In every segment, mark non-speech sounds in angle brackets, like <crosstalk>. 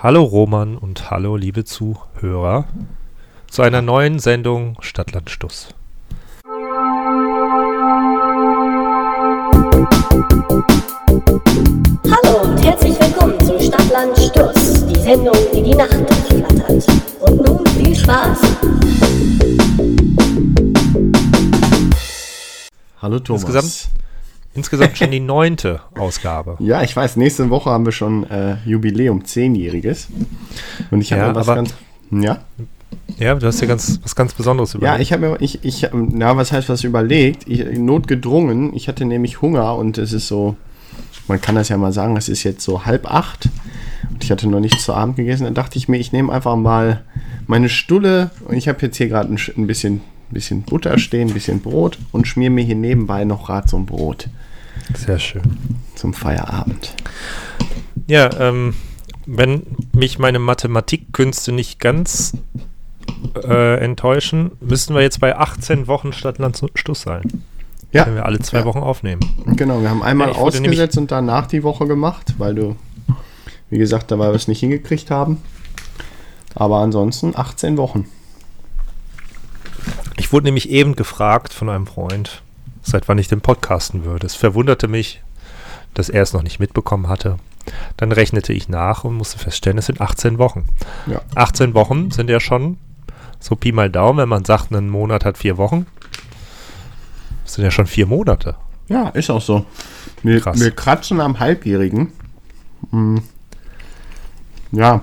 Hallo Roman und hallo liebe Zuhörer zu einer neuen Sendung Stadtland Stuss. Hallo und herzlich willkommen zu Stadtland Stuss, die Sendung, die die Nacht durchflattert. Und nun viel Spaß. Hallo Thomas. Insgesamt, insgesamt schon die neunte Ausgabe. Ja, ich weiß, nächste Woche haben wir schon äh, Jubiläum, zehnjähriges. Und ich habe Ja, was ganz. Ja? Ja, du hast dir ganz, was ganz Besonderes Ja, überlegt. ich habe mir, ich, ich, na, was heißt was überlegt? Ich, notgedrungen. Ich hatte nämlich Hunger und es ist so, man kann das ja mal sagen, es ist jetzt so halb acht und ich hatte noch nichts zu Abend gegessen. Dann dachte ich mir, ich nehme einfach mal meine Stulle und ich habe jetzt hier gerade ein, ein bisschen, bisschen Butter stehen, ein bisschen Brot und schmier mir hier nebenbei noch gerade so ein Brot Sehr schön. zum Feierabend. Ja, ähm, wenn mich meine Mathematikkünste nicht ganz äh, enttäuschen, müssten wir jetzt bei 18 Wochen Stadtland Stuss sein. Ja, Wenn wir alle zwei Ja. Wochen aufnehmen. Genau, wir haben einmal Ja, ausgesetzt und danach die Woche gemacht, weil du, wie gesagt, da wir es nicht hingekriegt haben. Aber ansonsten 18 Wochen. Ich wurde nämlich eben gefragt von einem Freund, seit wann ich den podcasten würde. Es verwunderte mich, dass er es noch nicht mitbekommen hatte. Dann rechnete ich nach und musste feststellen, es sind 18 Wochen. Ja. 18 Wochen sind ja schon so Pi mal Daumen, wenn man sagt, ein Monat hat vier Wochen. Das sind ja schon vier Monate. Ja, ist auch so. Wir, Krass. wir kratzen am Halbjährigen. Hm. Ja.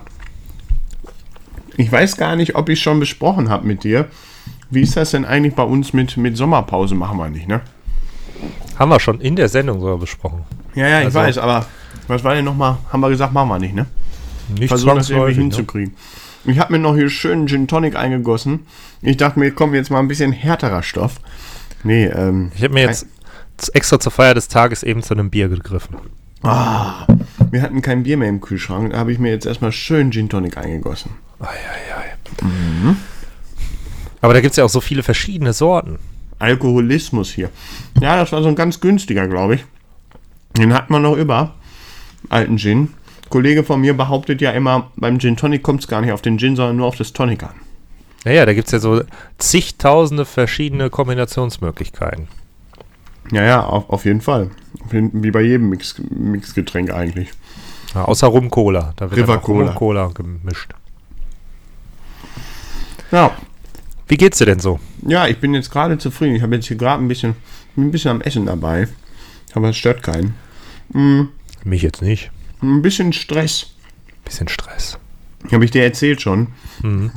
Ich weiß gar nicht, ob ich schon besprochen habe mit dir. Wie ist das denn eigentlich bei uns mit, mit Sommerpause? Machen wir nicht, ne? Haben wir schon in der Sendung sogar besprochen. Ja, ja, ich Also- weiß, aber was war denn nochmal? Haben wir gesagt, machen wir nicht, ne? Nicht versuchen das irgendwie ne? hinzukriegen. Ich habe mir noch hier schön Gin Tonic eingegossen. Ich dachte mir, komm, jetzt mal ein bisschen härterer Stoff. Nee, ähm. Ich habe mir jetzt extra zur Feier des Tages eben zu einem Bier gegriffen. Ah, wir hatten kein Bier mehr im Kühlschrank. Da habe ich mir jetzt erstmal schön Gin Tonic eingegossen. Ei, ei, ei. Aber da gibt es ja auch so viele verschiedene Sorten. Alkoholismus hier. Ja, das war so ein ganz günstiger, glaube ich. Den hat man noch über. Alten Gin. Kollege von mir behauptet ja immer, beim Gin Tonic kommt es gar nicht auf den Gin, sondern nur auf das Tonic an. Naja, da gibt es ja so zigtausende verschiedene Kombinationsmöglichkeiten. Ja, ja, auf, auf jeden Fall. Wie bei jedem Mix, Mixgetränk eigentlich. Ja, außer Rum-Cola. Da wird River Rum Cola. und Cola gemischt. Ja, Wie geht's dir denn so? Ja, ich bin jetzt gerade zufrieden. Ich habe jetzt hier gerade ein bisschen, ein bisschen am Essen dabei. Aber es stört keinen. Mich jetzt nicht. Ein bisschen Stress. Bisschen Stress. Habe ich dir erzählt schon.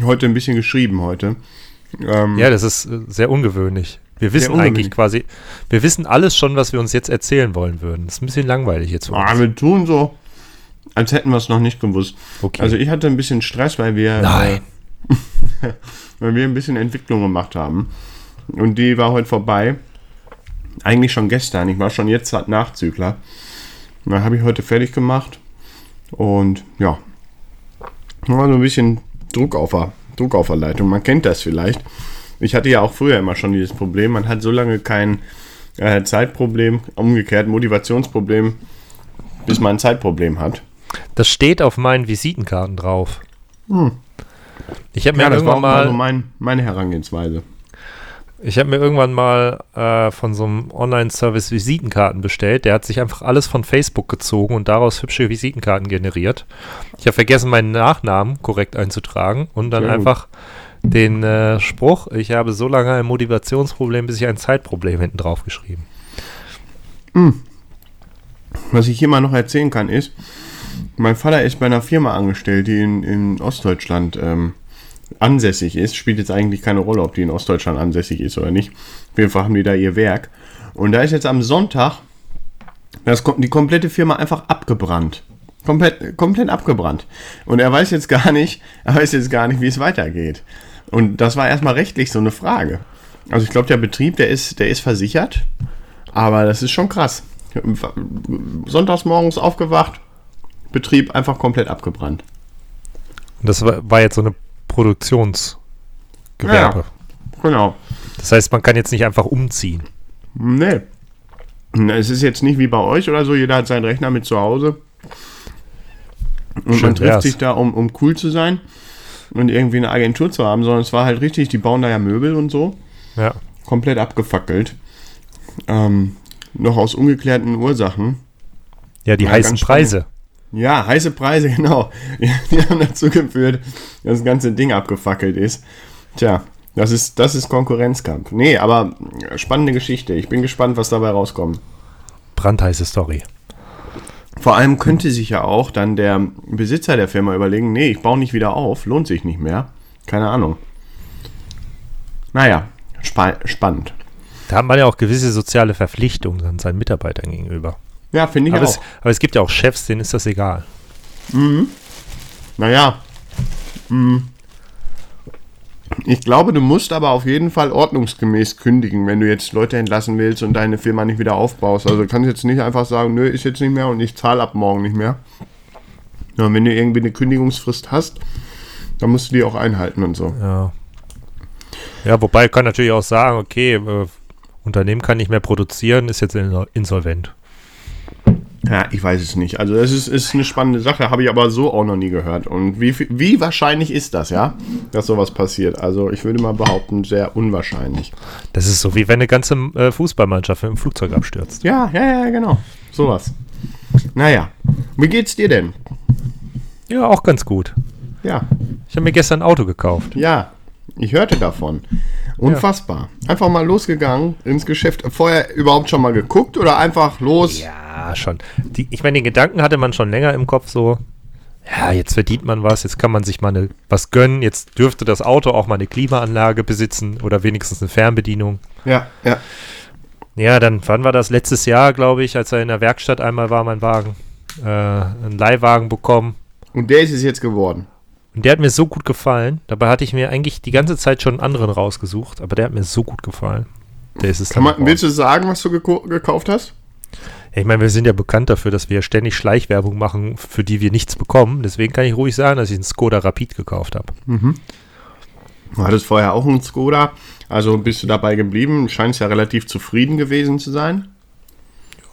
Heute ein bisschen geschrieben heute. Ähm, Ja, das ist äh, sehr ungewöhnlich. Wir wissen eigentlich quasi, wir wissen alles schon, was wir uns jetzt erzählen wollen würden. Das ist ein bisschen langweilig jetzt ah, wir tun so, als hätten wir es noch nicht gewusst. Okay. Also ich hatte ein bisschen Stress, weil wir, Nein. Äh, <laughs> weil wir ein bisschen Entwicklung gemacht haben. Und die war heute vorbei. Eigentlich schon gestern. Ich war schon jetzt Nachzügler. Dann habe ich heute fertig gemacht. Und ja. War so ein bisschen Druck auf der, Druck auf der Leitung. Man kennt das vielleicht. Ich hatte ja auch früher immer schon dieses Problem. Man hat so lange kein äh, Zeitproblem, umgekehrt Motivationsproblem, bis man ein Zeitproblem hat. Das steht auf meinen Visitenkarten drauf. Ich habe mir Ja, irgendwann mal so mal, mein, meine Herangehensweise. ich habe mir irgendwann mal äh, von so einem Online-Service Visitenkarten bestellt. Der hat sich einfach alles von Facebook gezogen und daraus hübsche Visitenkarten generiert. Ich habe vergessen, meinen Nachnamen korrekt einzutragen und dann Sehr gut. einfach den äh, Spruch, ich habe so lange ein Motivationsproblem, bis ich ein Zeitproblem hinten drauf geschrieben. Was ich hier mal noch erzählen kann, ist, mein Vater ist bei einer Firma angestellt, die in, in Ostdeutschland ähm, ansässig ist. Spielt jetzt eigentlich keine Rolle, ob die in Ostdeutschland ansässig ist oder nicht. Auf jeden Fall haben die da ihr Werk. Und da ist jetzt am Sonntag das, die komplette Firma einfach abgebrannt. Komplett, komplett abgebrannt. Und er weiß jetzt gar nicht, <laughs> er weiß jetzt gar nicht, wie es weitergeht. Und das war erstmal rechtlich so eine Frage. Also ich glaube, der Betrieb, der ist, der ist versichert, aber das ist schon krass. Sonntags morgens aufgewacht, Betrieb einfach komplett abgebrannt. Und das war, war jetzt so eine Produktionsgewerbe. Genau. Das heißt, man kann jetzt nicht einfach umziehen. Nee. Es ist jetzt nicht wie bei euch oder so, jeder hat seinen Rechner mit zu Hause. Und Schön man trifft wär's. sich da, um, um cool zu sein und irgendwie eine Agentur zu haben, sondern es war halt richtig, die bauen da ja Möbel und so. Ja. Komplett abgefackelt. Ähm, noch aus ungeklärten Ursachen. Ja, die Ja, heißen Preise. Ja, heiße Preise, <laughs> genau. Die haben dazu geführt, dass das ganze Ding abgefackelt ist. Tja, das ist, das ist Konkurrenzkampf. Nee, aber spannende Geschichte. Ich bin gespannt, was dabei rauskommt. Brandheiße Story. Vor allem könnte sich ja auch dann der Besitzer der Firma überlegen, nee, ich baue nicht wieder auf, lohnt sich nicht mehr. Keine Ahnung. Naja, spa spannend. Da hat man ja auch gewisse soziale Verpflichtungen seinen Mitarbeitern gegenüber. Ja, finde ich Aber auch. es, aber es gibt ja auch Chefs, denen ist das egal. Naja. hm. Ich glaube, du musst aber auf jeden Fall ordnungsgemäß kündigen, wenn du jetzt Leute entlassen willst und deine Firma nicht wieder aufbaust. Also du kannst jetzt nicht einfach sagen, nö, ist jetzt nicht mehr und ich zahle ab morgen nicht mehr. Ja, wenn du irgendwie eine Kündigungsfrist hast, dann musst du die auch einhalten und so. Ja. Ja, wobei ich kann natürlich auch sagen, okay, äh, Unternehmen kann nicht mehr produzieren, ist jetzt in- insolvent. Ja, ich weiß es nicht. Also das ist, ist eine spannende Sache, habe ich aber so auch noch nie gehört. Und wie, wie wahrscheinlich ist das, ja, dass sowas passiert? Also ich würde mal behaupten, sehr unwahrscheinlich. Das ist so, wie wenn eine ganze äh, Fußballmannschaft mit dem Flugzeug abstürzt. Ja, ja, ja, genau. Sowas. Naja, wie geht's dir denn? Ja, auch ganz gut. Ja, Ich habe mir gestern ein Auto gekauft. ja, ich hörte davon. Unfassbar. Einfach mal losgegangen ins Geschäft. Vorher überhaupt schon mal geguckt oder einfach los? Ja, schon. Die, ich meine, den Gedanken hatte man schon länger im Kopf so. Ja, jetzt verdient man was, jetzt kann man sich mal eine, was gönnen, jetzt dürfte das Auto auch mal eine Klimaanlage besitzen oder wenigstens eine Fernbedienung. Ja, ja. Ja, dann, wann war das? Letztes Jahr, glaube ich, als er in der Werkstatt einmal war, mein Wagen. Äh, einen Leihwagen bekommen. Und der ist es jetzt geworden. Und der hat mir so gut gefallen. Dabei hatte ich mir eigentlich die ganze Zeit schon einen anderen rausgesucht, aber der hat mir so gut gefallen. Der ist es Kann man, willst du sagen, was du gekauft hast? Ja, Ich meine, wir sind ja bekannt dafür, dass wir ständig Schleichwerbung machen, für die wir nichts bekommen. Deswegen kann ich ruhig sagen, dass ich einen Skoda Rapid gekauft habe. Du hattest vorher auch einen Skoda, also bist du dabei geblieben. Scheinst ja relativ zufrieden gewesen zu sein.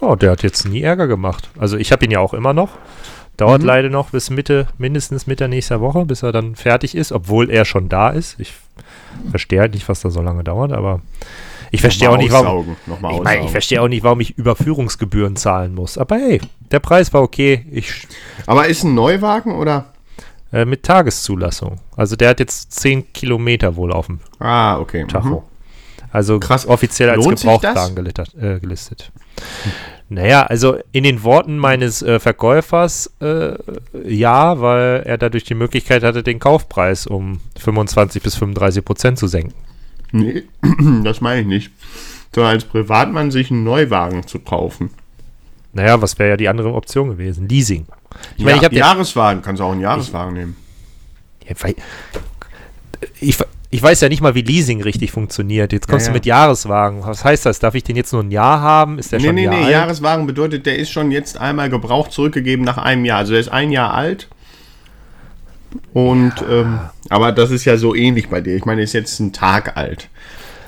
Oh, der hat jetzt nie Ärger gemacht. Also ich habe ihn ja auch immer noch. Dauert leider noch bis Mitte, mindestens Mitte nächster Woche, bis er dann fertig ist, obwohl er schon da ist. Ich verstehe halt nicht, was da so lange dauert, aber ich verstehe auch nicht, warum. Ich, meine, ich verstehe auch nicht, warum ich Überführungsgebühren zahlen muss. Aber hey, der Preis war okay. Ich, Aber ist ein Neuwagen oder? äh, mit Tageszulassung. Also der hat jetzt 10 Kilometer wohl auf dem Ah, okay. Tacho. Mhm. Also Krass. offiziell als Lohnt Gebrauchtwagen gelittert, äh, gelistet. Naja, also in den Worten meines äh, Verkäufers äh, ja, weil er dadurch die Möglichkeit hatte, den Kaufpreis um 25 bis 35 Prozent zu senken. Nee, <clears throat> das meine ich nicht. Sondern als Privatmann sich einen Neuwagen zu kaufen. Naja, was wäre ja die andere Option gewesen? Leasing. Ich Ja, meine, ich habe Jahreswagen, kannst du auch einen Jahreswagen nehmen. Ja, weil- ich, ich weiß ja nicht mal, wie Leasing richtig funktioniert. Jetzt kommst Ja, ja. du mit Jahreswagen. Was heißt das? Darf ich den jetzt nur ein Jahr haben? Ist der Nee, schon nee, ein Jahr nee, alt? Jahreswagen bedeutet, der ist schon jetzt einmal gebraucht zurückgegeben nach einem Jahr. Also der ist ein Jahr alt. Und, ähm, aber das ist ja so ähnlich bei dir. Ich meine, ist jetzt ein Tag alt.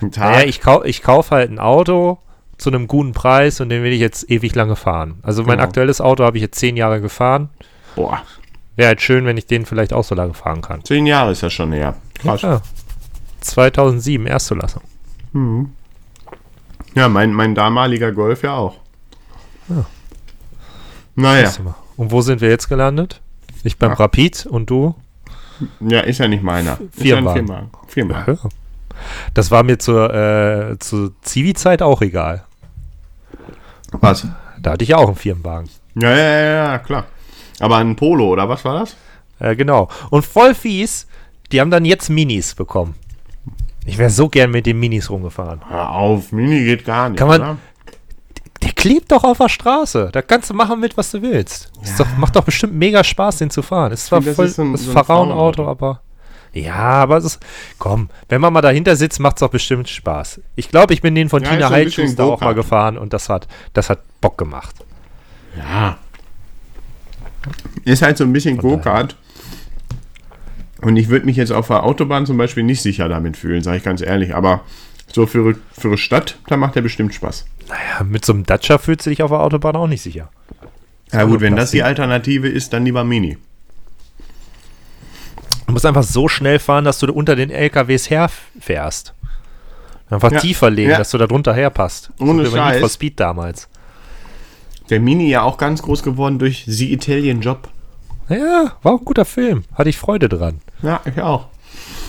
Ein Tag. Naja, ich, kau ich kaufe halt ein Auto zu einem guten Preis und den will ich jetzt ewig lange fahren. Also mein Genau. aktuelles Auto habe ich jetzt zehn Jahre gefahren. Boah, Wäre halt schön, wenn ich den vielleicht auch so lange fahren kann. zehn Jahre ist das schon her. Krass. Ja, Ja. 2007, Erstzulassung. mein, mein damaliger Golf ja auch. Naja, Siehst du mal. Und wo sind wir jetzt gelandet? Ich beim Ach. Rapid und du? ja, ist ja nicht meiner. Ist ja. Firmenwagen. Ja. Das war mir zur, äh, zur Zivi-Zeit auch egal. Was? Da hatte ich ja auch einen Firmenwagen. Ja, ja, ja, ja, klar. Aber ein Polo, oder was war das? Äh, genau. Und voll fies, die haben dann jetzt Minis bekommen. Ich wäre so gern mit den Minis rumgefahren. Hör auf, Mini geht gar nicht. Kann man- oder? Der klebt doch auf der Straße. Da kannst du machen mit, was du willst. Ist doch, macht doch bestimmt mega Spaß, den zu fahren. Ist zwar das voll ist so ein- das so Pharaonauto, aber. Ja, aber es ist. Komm, wenn man mal dahinter sitzt, macht es doch bestimmt Spaß. Ich glaube, ich bin den von Ja, Tina so Heitschuster auch mal gefahren und das hat, das hat Bock gemacht. Ja. Ist halt so ein bisschen Go-Kart. Und ich würde mich jetzt auf der Autobahn zum Beispiel nicht sicher damit fühlen, sage ich ganz ehrlich. Aber so für, für eine Stadt, da macht der bestimmt Spaß. Naja, mit so einem Dacia fühlst du dich auf der Autobahn auch nicht sicher. Ja gut, wenn das die. Alternative ist, dann lieber Mini. Du musst einfach so schnell fahren, dass du unter den LKWs herfährst. Einfach Ja. tiefer legen, Ja. dass du da drunter herpasst. Ohne So Need Scheiß. for Speed damals. Der Mini ja auch ganz groß geworden durch The Italian Job. Ja, war auch ein guter Film. Hatte ich Freude dran. Ja, ich auch.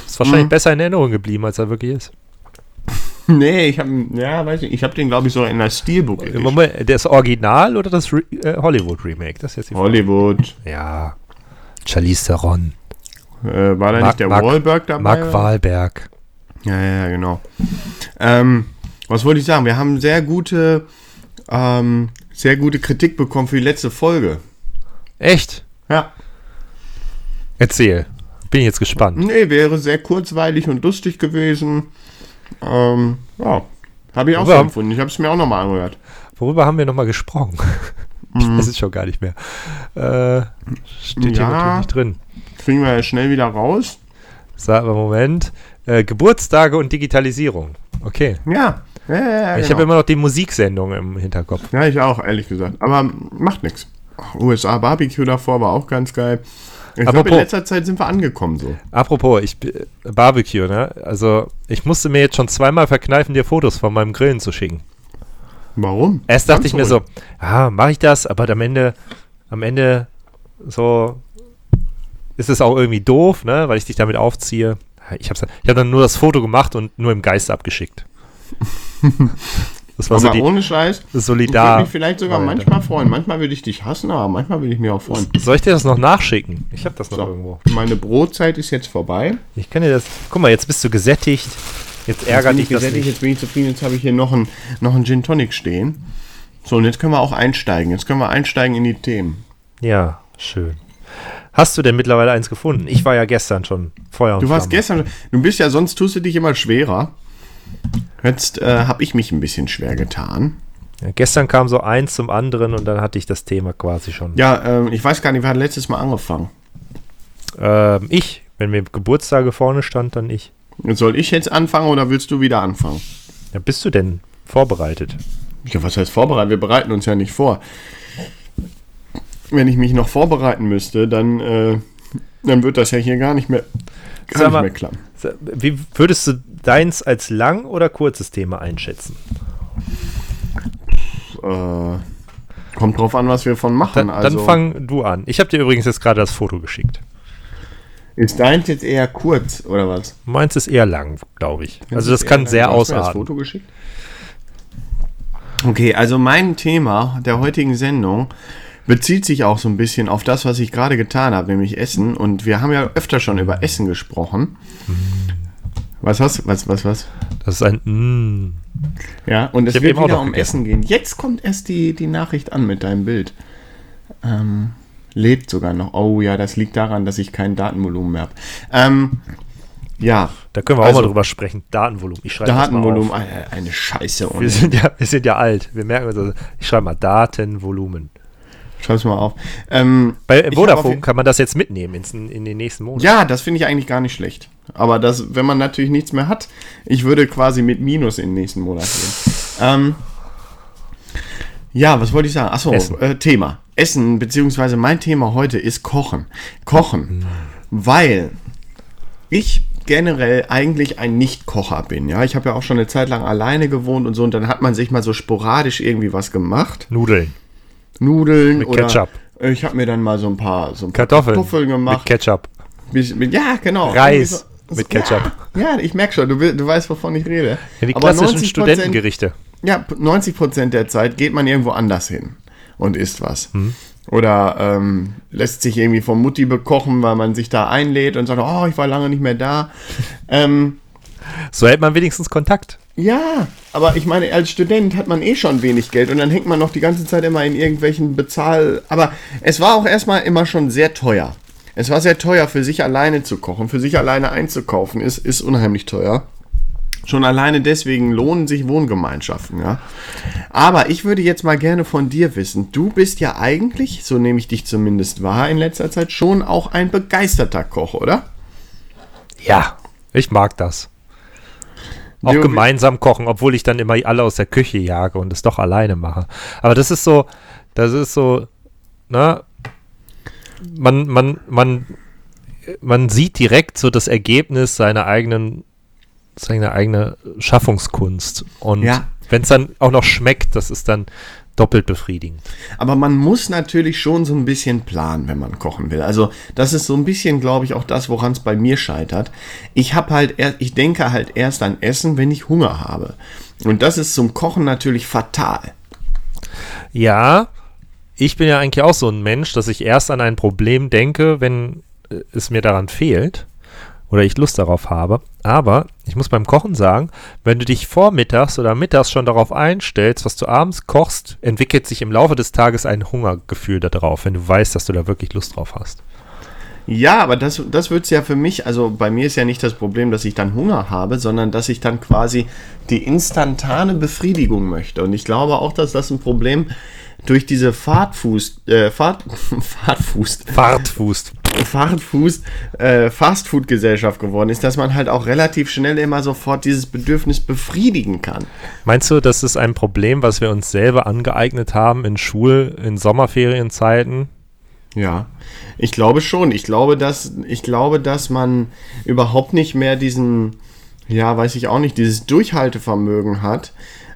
Ist wahrscheinlich Mhm. besser in Erinnerung geblieben, als er wirklich ist. <laughs> Nee, ich habe ja, weiß ich, ich habe den glaube ich so in der Steelbook. Moment, das Original oder das Re äh, Hollywood-Remake? Das ist jetzt die Frage. Hollywood. Ja. Charlize Theron. Äh, war da Mark- nicht der Mark- Wahlberg dabei? Mark? Wahlberg. Ja, ja, ja, genau. Ähm, was wollte ich sagen? Wir haben sehr gute, ähm, sehr gute Kritik bekommen für die letzte Folge. Echt? Ja. Erzähl. Bin ich jetzt gespannt. Nee, wäre sehr kurzweilig und lustig gewesen. Ähm, ja. Habe ich auch Aber- so empfunden. Ich habe es mir auch nochmal angehört. Worüber haben wir nochmal gesprochen? <laughs> Ich Mhm. weiß es schon gar nicht mehr. Äh, steht hier Ja. natürlich nicht drin. Kriegen wir ja schnell wieder raus. Sag mal, Moment. Äh, Geburtstage und Digitalisierung. Okay. Ja. Ja, ja, ja, Ich genau. habe immer noch die Musiksendung im Hinterkopf. Ja, ich auch, ehrlich gesagt. Aber macht nichts. USA Barbecue davor war auch ganz geil. Ich glaube, in Apropos- letzter Zeit sind wir angekommen so. Apropos, ich Barbecue, ne? Also, ich musste mir jetzt schon zweimal verkneifen, dir Fotos von meinem Grillen zu schicken. Warum? Erst dachte Ganz ich mir so, ah, mache ich das, aber am Ende, am Ende so ist es auch irgendwie doof, ne, weil ich dich damit aufziehe. Ich habe ich hab dann nur das Foto gemacht und nur im Geist abgeschickt. <laughs> Das war so die ohne Scheiß. Ich würde solidar. mich vielleicht sogar Variante. manchmal freuen. Manchmal würde ich dich hassen, aber manchmal würde ich mich auch freuen. Soll ich dir das noch nachschicken? Ich habe das noch So, irgendwo. meine Brotzeit ist jetzt vorbei. Ich kann dir das. Guck mal, jetzt bist du gesättigt. Jetzt ärgert dich ich das gesättigt, nicht. Jetzt bin ich zufrieden. Jetzt habe ich hier noch einen noch Gin Tonic stehen. So, und jetzt können wir auch einsteigen. Jetzt können wir einsteigen in die Themen. Ja, schön. Hast du denn mittlerweile eins gefunden? Ich war ja gestern schon Feuer und Du warst Flamme. gestern, du bist ja, sonst tust du dich immer schwerer. Jetzt äh, habe ich mich ein bisschen schwer getan. Ja, gestern kam so eins zum anderen und dann hatte ich das Thema quasi schon. Ja, ähm, ich weiß gar nicht, wer hat letztes Mal angefangen. Ähm, ich, wenn mir Geburtstage vorne stand, dann ich. Soll ich jetzt anfangen oder willst du wieder anfangen? Ja, bist du denn vorbereitet? Ja, was heißt vorbereiten? Wir bereiten uns ja nicht vor. Wenn ich mich noch vorbereiten müsste, dann, äh, dann wird das ja hier gar nicht mehr, gar Sag nicht mal- mehr klappen. Wie würdest du deins als lang oder kurzes Thema einschätzen? Äh, kommt drauf an, was wir von machen. Dann, also, dann fang du an. Ich habe dir übrigens jetzt gerade das Foto geschickt. ist deins jetzt eher kurz oder was? Meins ist eher lang, glaube ich. Also das kann sehr du hast mir das ausarten. Foto geschickt? Okay, also mein Thema der heutigen Sendung bezieht sich auch so ein bisschen auf das, was ich gerade getan habe, nämlich Essen. Und wir haben ja öfter schon über Essen gesprochen. Was hast du? Was, was, was? Das ist ein mm. Ja, und es wird eben auch wieder um gegessen. Essen gehen. Jetzt kommt erst die, die Nachricht an mit deinem Bild. Ähm, lebt sogar noch. Oh ja, das liegt daran, dass ich kein Datenvolumen mehr habe. Ähm, ja, Da können wir auch Also- mal drüber sprechen. Datenvolumen. Ich schreibe das mal Datenvolumen, auf. eine, eine Scheiße. Wir sind, ja, wir sind ja alt. Wir merken uns also. Ich schreibe mal Datenvolumen. Schreib's mal auf. Ähm, Bei Vodafone auf- kann man das jetzt mitnehmen ins, in den nächsten Monaten. Ja, das finde ich eigentlich gar nicht schlecht. Aber das, wenn man natürlich nichts mehr hat, ich würde quasi mit Minus in den nächsten Monat gehen. Ähm, ja, was wollte ich sagen? Achso, äh, Thema. Essen, beziehungsweise mein Thema heute ist Kochen. Kochen. Weil ich generell eigentlich ein Nicht-Kocher bin. Ja, ich habe ja auch schon eine Zeit lang alleine gewohnt und so, und dann hat man sich mal so sporadisch irgendwie was gemacht. Nudeln. Nudeln Mit oder Ketchup. ich habe mir dann mal so ein paar, so ein paar Kartoffeln. Kartoffeln Mit gemacht. Ketchup. Bis- mit- Ja, genau. Reis mit Ketchup. Ja, ja ich merke schon, du, du weißt, wovon ich rede. Ja, die Aber klassischen 90%, Studentengerichte. Ja, 90% der Zeit geht man irgendwo anders hin und isst was. Oder ähm, lässt sich irgendwie von Mutti bekochen, weil man sich da einlädt und sagt, oh, ich war lange nicht mehr da. <laughs> ähm, So hält man wenigstens Kontakt. ja, aber ich meine, als Student hat man eh schon wenig Geld und dann hängt man noch die ganze Zeit immer in irgendwelchen Bezahl... Aber es war auch erstmal immer schon sehr teuer. Es war sehr teuer, für sich alleine zu kochen, für sich alleine einzukaufen, ist, ist unheimlich teuer. Schon alleine deswegen lohnen sich Wohngemeinschaften, ja. Aber ich würde jetzt mal gerne von dir wissen, du bist ja eigentlich, so nehme ich dich zumindest wahr in letzter Zeit, schon auch ein begeisterter Koch, oder? Ja, ich mag das. Auch gemeinsam kochen, obwohl ich dann immer alle aus der Küche jage und es doch alleine mache. Aber das ist so, das ist so, ne? Man, man, man man sieht direkt so das Ergebnis seiner eigenen, seiner eigene Schaffungskunst. Und Ja. wenn es dann auch noch schmeckt, das ist dann doppelt befriedigend. Aber man muss natürlich schon so ein bisschen planen, wenn man kochen will. Also das ist so ein bisschen, glaube ich, auch das, woran es bei mir scheitert. Ich habe halt, er- ich denke halt erst an Essen, wenn ich Hunger habe. Und das ist zum Kochen natürlich fatal. Ja, ich bin ja eigentlich auch so ein Mensch, dass ich erst an ein Problem denke, wenn äh, es mir daran fehlt oder ich Lust darauf habe. Aber ich muss beim Kochen sagen, wenn du dich vormittags oder mittags schon darauf einstellst, was du abends kochst, entwickelt sich im Laufe des Tages ein Hungergefühl darauf, wenn du weißt, dass du da wirklich Lust drauf hast. Ja, aber das, das wird es ja für mich, also bei mir ist ja nicht das Problem, dass ich dann Hunger habe, sondern dass ich dann quasi die instantane Befriedigung möchte. Und ich glaube auch, dass das ein Problem durch diese Fahrtfuß, äh, Fahrt, <laughs> Fahrtfuß, Fahrtfuß. Fahrtfuß, äh, Fastfood-Gesellschaft geworden ist, dass man halt auch relativ schnell immer sofort dieses Bedürfnis befriedigen kann. Meinst du, das ist ein Problem, was wir uns selber angeeignet haben in Schul-, in Sommerferienzeiten? Ja, ich glaube schon. Ich glaube, dass, ich glaube, dass man überhaupt nicht mehr diesen, ja, weiß ich auch nicht, dieses Durchhaltevermögen hat,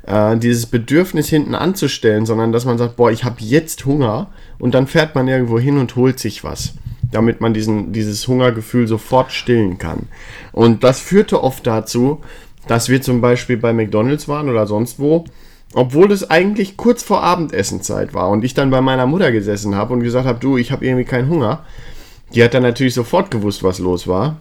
äh, dieses Bedürfnis hinten anzustellen, sondern dass man sagt, boah, ich habe jetzt Hunger und dann fährt man irgendwo hin und holt sich was, damit man diesen, dieses Hungergefühl sofort stillen kann. Und das führte oft dazu, dass wir zum Beispiel bei McDonalds waren oder sonst wo, obwohl es eigentlich kurz vor Abendessenzeit war und ich dann bei meiner Mutter gesessen habe und gesagt habe, du, ich habe irgendwie keinen Hunger. Die hat dann natürlich sofort gewusst, was los war.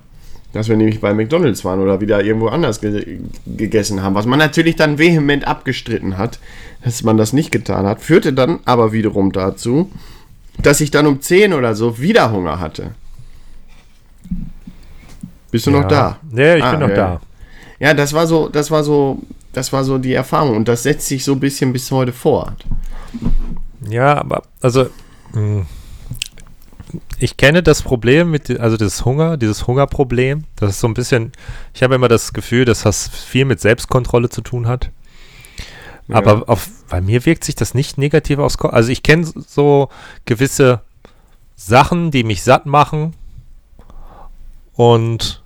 Dass wir nämlich bei McDonalds waren oder wieder irgendwo anders ge gegessen haben. Was man natürlich dann vehement abgestritten hat, dass man das nicht getan hat, führte dann aber wiederum dazu, dass ich dann um 10 oder so wieder Hunger hatte. Bist du noch da? Ja, ich Ah, bin noch ja. da. Ja, das war so, das war so, das war so die Erfahrung und das setzt sich so ein bisschen bis heute fort. Ja, aber also mh, ich kenne das Problem mit, also das Hunger, dieses Hungerproblem. Das ist so ein bisschen, ich habe immer das Gefühl, dass das viel mit Selbstkontrolle zu tun hat. Ja. Aber auf, bei mir wirkt sich das nicht negativ aus. Also ich kenne so gewisse Sachen, die mich satt machen und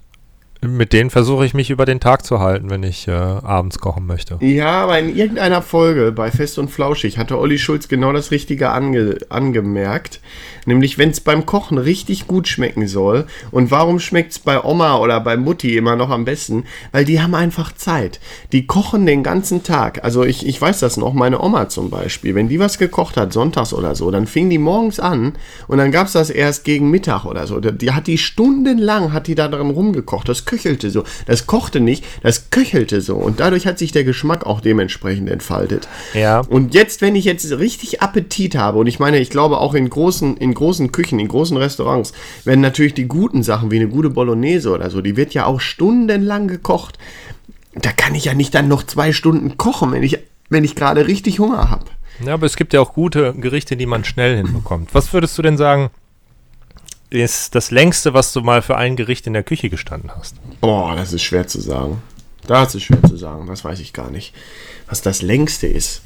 mit denen versuche ich mich über den Tag zu halten, wenn ich äh, abends kochen möchte. Ja, aber in irgendeiner Folge bei Fest und Flauschig hatte Olli Schulz genau das Richtige ange angemerkt. Nämlich, wenn es beim Kochen richtig gut schmecken soll. Und warum schmeckt es bei Oma oder bei Mutti immer noch am besten? Weil die haben einfach Zeit. Die kochen den ganzen Tag. Also ich, ich weiß das noch, meine Oma zum Beispiel. Wenn die was gekocht hat, sonntags oder so, dann fing die morgens an und dann gab es das erst gegen Mittag oder so. Die hat die stundenlang, hat die da drin rumgekocht. Das köchelte so. Das kochte nicht, das köchelte so. Und dadurch hat sich der Geschmack auch dementsprechend entfaltet. Ja. Und jetzt, wenn ich jetzt richtig Appetit habe, und ich meine, ich glaube auch in großen, in großen Küchen, in großen Restaurants, werden natürlich die guten Sachen wie eine gute Bolognese oder so, die wird ja auch stundenlang gekocht. Da kann ich ja nicht dann noch zwei Stunden kochen, wenn ich, wenn ich gerade richtig Hunger habe. Ja, aber es gibt ja auch gute Gerichte, die man schnell hinbekommt. Was würdest du denn sagen, ist das längste, was du mal für ein Gericht in der Küche gestanden hast? Boah, das ist schwer zu sagen. Das ist schwer zu sagen, das weiß ich gar nicht. Was das längste ist.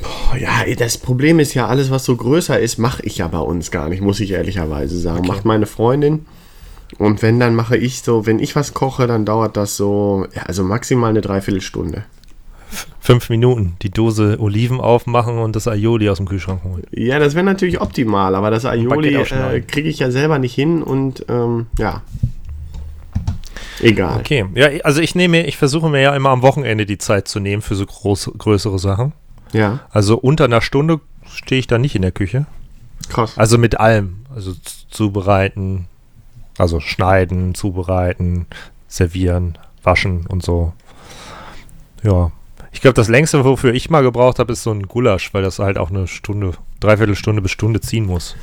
Boah, ja, das Problem ist ja, alles, was so größer ist, mache ich ja bei uns gar nicht, muss ich ehrlicherweise sagen. Macht meine Freundin. Und wenn, dann mache ich so, wenn ich was koche, dann dauert das so, ja, also maximal eine Dreiviertelstunde. Fünf Minuten, die Dose Oliven aufmachen und das Aioli aus dem Kühlschrank holen. Ja, das wäre natürlich optimal, aber das Aioli äh, kriege ich ja selber nicht hin und ähm, ja. Egal. Okay, ja, also ich nehme, ich versuche mir ja immer am Wochenende die Zeit zu nehmen für so groß, größere Sachen. Ja, Also unter einer Stunde stehe ich da nicht in der Küche. krass. Also mit allem. Also zubereiten, also schneiden, zubereiten, servieren, waschen und so. Ja. Ich glaube, das längste, wofür ich mal gebraucht habe, ist so ein Gulasch, weil das halt auch eine Stunde, Dreiviertelstunde bis Stunde ziehen muss.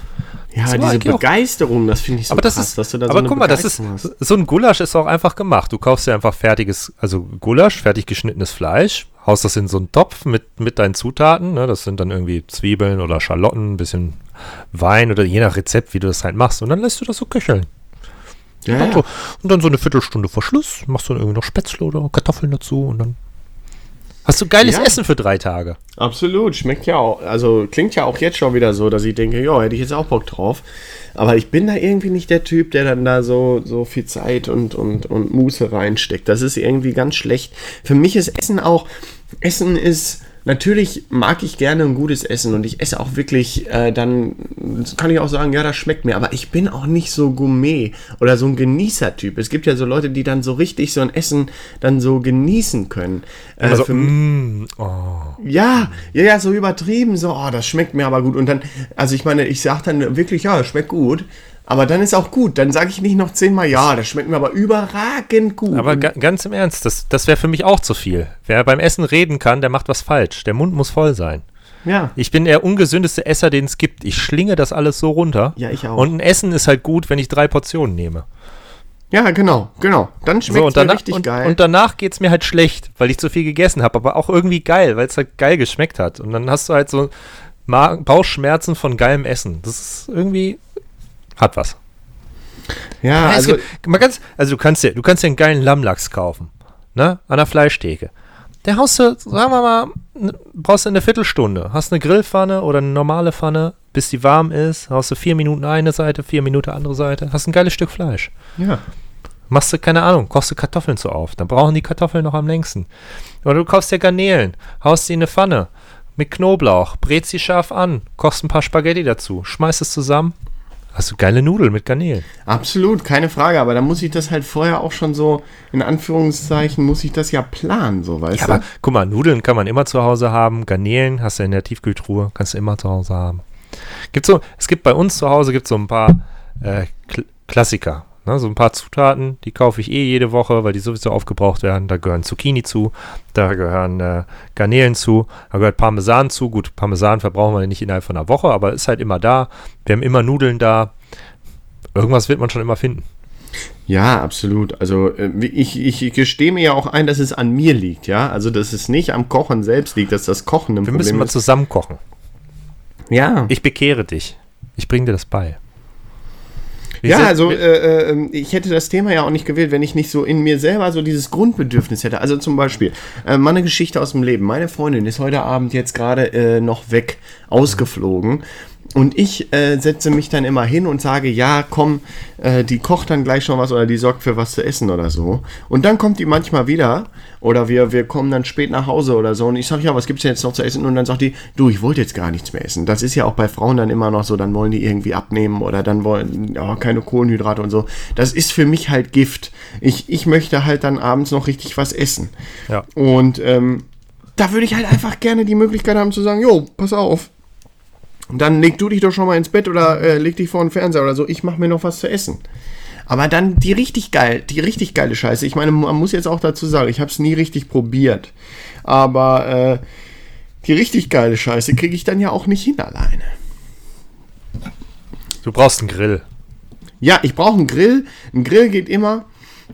Ja, Das diese Begeisterung, das finde ich so aber das krass, ist, dass du da so aber eine guck mal, das ist, hast. so ein Gulasch ist auch einfach gemacht. Du kaufst dir einfach fertiges, also Gulasch, fertig geschnittenes Fleisch, haust das in so einen Topf mit, mit deinen Zutaten, ne? das sind dann irgendwie Zwiebeln oder Schalotten, ein bisschen Wein oder je nach Rezept, wie du das halt machst und dann lässt du das so köcheln. Ja, Dann ja. so, und dann so eine Viertelstunde vor Schluss machst du dann irgendwie noch Spätzle oder Kartoffeln dazu und dann Hast du geiles Ja. Essen für drei Tage? Absolut, schmeckt ja auch. Also klingt ja auch jetzt schon wieder so, dass ich denke, ja, hätte ich jetzt auch Bock drauf. Aber ich bin da irgendwie nicht der Typ, der dann da so, so viel Zeit und, und, und Muße reinsteckt. Das ist irgendwie ganz schlecht. Für mich ist Essen auch, Essen ist, natürlich mag ich gerne ein gutes Essen und ich esse auch wirklich, äh, dann kann ich auch sagen, ja, das schmeckt mir. Aber ich bin auch nicht so Gourmet oder so ein Genießertyp. Es gibt ja so Leute, die dann so richtig so ein Essen dann so genießen können. Äh, Also, für- mm, oh. ja, ja, ja, so übertrieben, so, oh, das schmeckt mir aber gut. Und dann, also ich meine, ich sage dann wirklich, ja, schmeckt gut. Aber dann ist auch gut. Dann sage ich nicht noch zehnmal, ja, das schmeckt mir aber überragend gut. Aber ga ganz im Ernst, das, das wäre für mich auch zu viel. Wer beim Essen reden kann, der macht was falsch. Der Mund muss voll sein. ja, Ich bin der ungesündeste Esser, den es gibt. Ich schlinge das alles so runter. Ja, ich auch. Und ein Essen ist halt gut, wenn ich drei Portionen nehme. ja, genau, genau. Dann schmeckt So, es danach, richtig und, geil. und danach geht es mir halt schlecht, weil ich zu viel gegessen habe, aber auch irgendwie geil, weil es halt geil geschmeckt hat. Und dann hast du halt so Ma Bauchschmerzen von geilem Essen. Das ist irgendwie, hat was. ja, Ja, also, gibt- ganz, also du kannst dir, du kannst dir einen geilen Lammlachs kaufen, ne, an der Fleischtheke. Der haust du, sagen wir mal, brauchst du eine Viertelstunde. Hast eine Grillpfanne oder eine normale Pfanne, bis die warm ist, haust du vier Minuten eine Seite, vier Minuten andere Seite, hast ein geiles Stück Fleisch. ja. Machst du, keine Ahnung, kochst du Kartoffeln zu auf, dann brauchen die Kartoffeln noch am längsten. Oder du kaufst dir Garnelen, haust die in eine Pfanne mit Knoblauch, brätst sie scharf an, kochst ein paar Spaghetti dazu, schmeißt es zusammen, hast du geile Nudeln mit Garnelen. Absolut, keine Frage, aber da muss ich das halt vorher auch schon so, in Anführungszeichen, muss ich das ja planen, so weißt Ja, du? aber guck mal, Nudeln kann man immer zu Hause haben. Garnelen hast du in der Tiefkühltruhe, kannst du immer zu Hause haben. Gibt so, es gibt bei uns zu Hause gibt so ein paar äh, Kl Klassiker. Ne? So ein paar Zutaten, die kaufe ich eh jede Woche, weil die sowieso aufgebraucht werden. Da gehören Zucchini zu, da gehören äh, Garnelen zu, da gehört Parmesan zu. Gut, Parmesan verbrauchen wir nicht innerhalb von einer Woche, aber ist halt immer da. Wir haben immer Nudeln da. Irgendwas wird man schon immer finden. Ja, absolut. Also äh, ich, ich gestehe mir ja auch ein, dass es an mir liegt, ja. Also dass es nicht am Kochen selbst liegt, dass das Kochen ein Wir müssen Problem mal ist. zusammen kochen. Ja. Ich bekehre dich. Ich bringe dir das bei. Ja, also äh, äh, ich hätte das Thema ja auch nicht gewählt, wenn ich nicht so in mir selber so dieses Grundbedürfnis hätte. Also zum Beispiel, äh, mal eine Geschichte aus dem Leben. Meine Freundin ist heute Abend jetzt gerade äh, noch weg, ausgeflogen. Und ich äh, setze mich dann immer hin und sage, ja, komm, äh, die kocht dann gleich schon was oder die sorgt für was zu essen oder so. Und dann kommt die manchmal wieder oder wir, wir kommen dann spät nach Hause oder so und ich sage, ja, was gibt's denn jetzt noch zu essen? Und dann sagt die, du, ich wollte jetzt gar nichts mehr essen. Das ist ja auch bei Frauen dann immer noch so, dann wollen die irgendwie abnehmen oder dann wollen, ja, keine Kohlenhydrate und so. Das ist für mich halt Gift. Ich, ich möchte halt dann abends noch richtig was essen. Ja. Und ähm, da würde ich halt einfach gerne die Möglichkeit haben zu sagen, jo, pass auf. Und dann leg du dich doch schon mal ins Bett oder äh, leg dich vor den Fernseher oder so. Ich mache mir noch was zu essen. Aber dann die richtig geil, die richtig geile Scheiße. Ich meine, man muss jetzt auch dazu sagen, ich habe es nie richtig probiert. Aber äh, die richtig geile Scheiße kriege ich dann ja auch nicht hin alleine. Du brauchst einen Grill. Ja, ich brauche einen Grill. Ein Grill geht immer.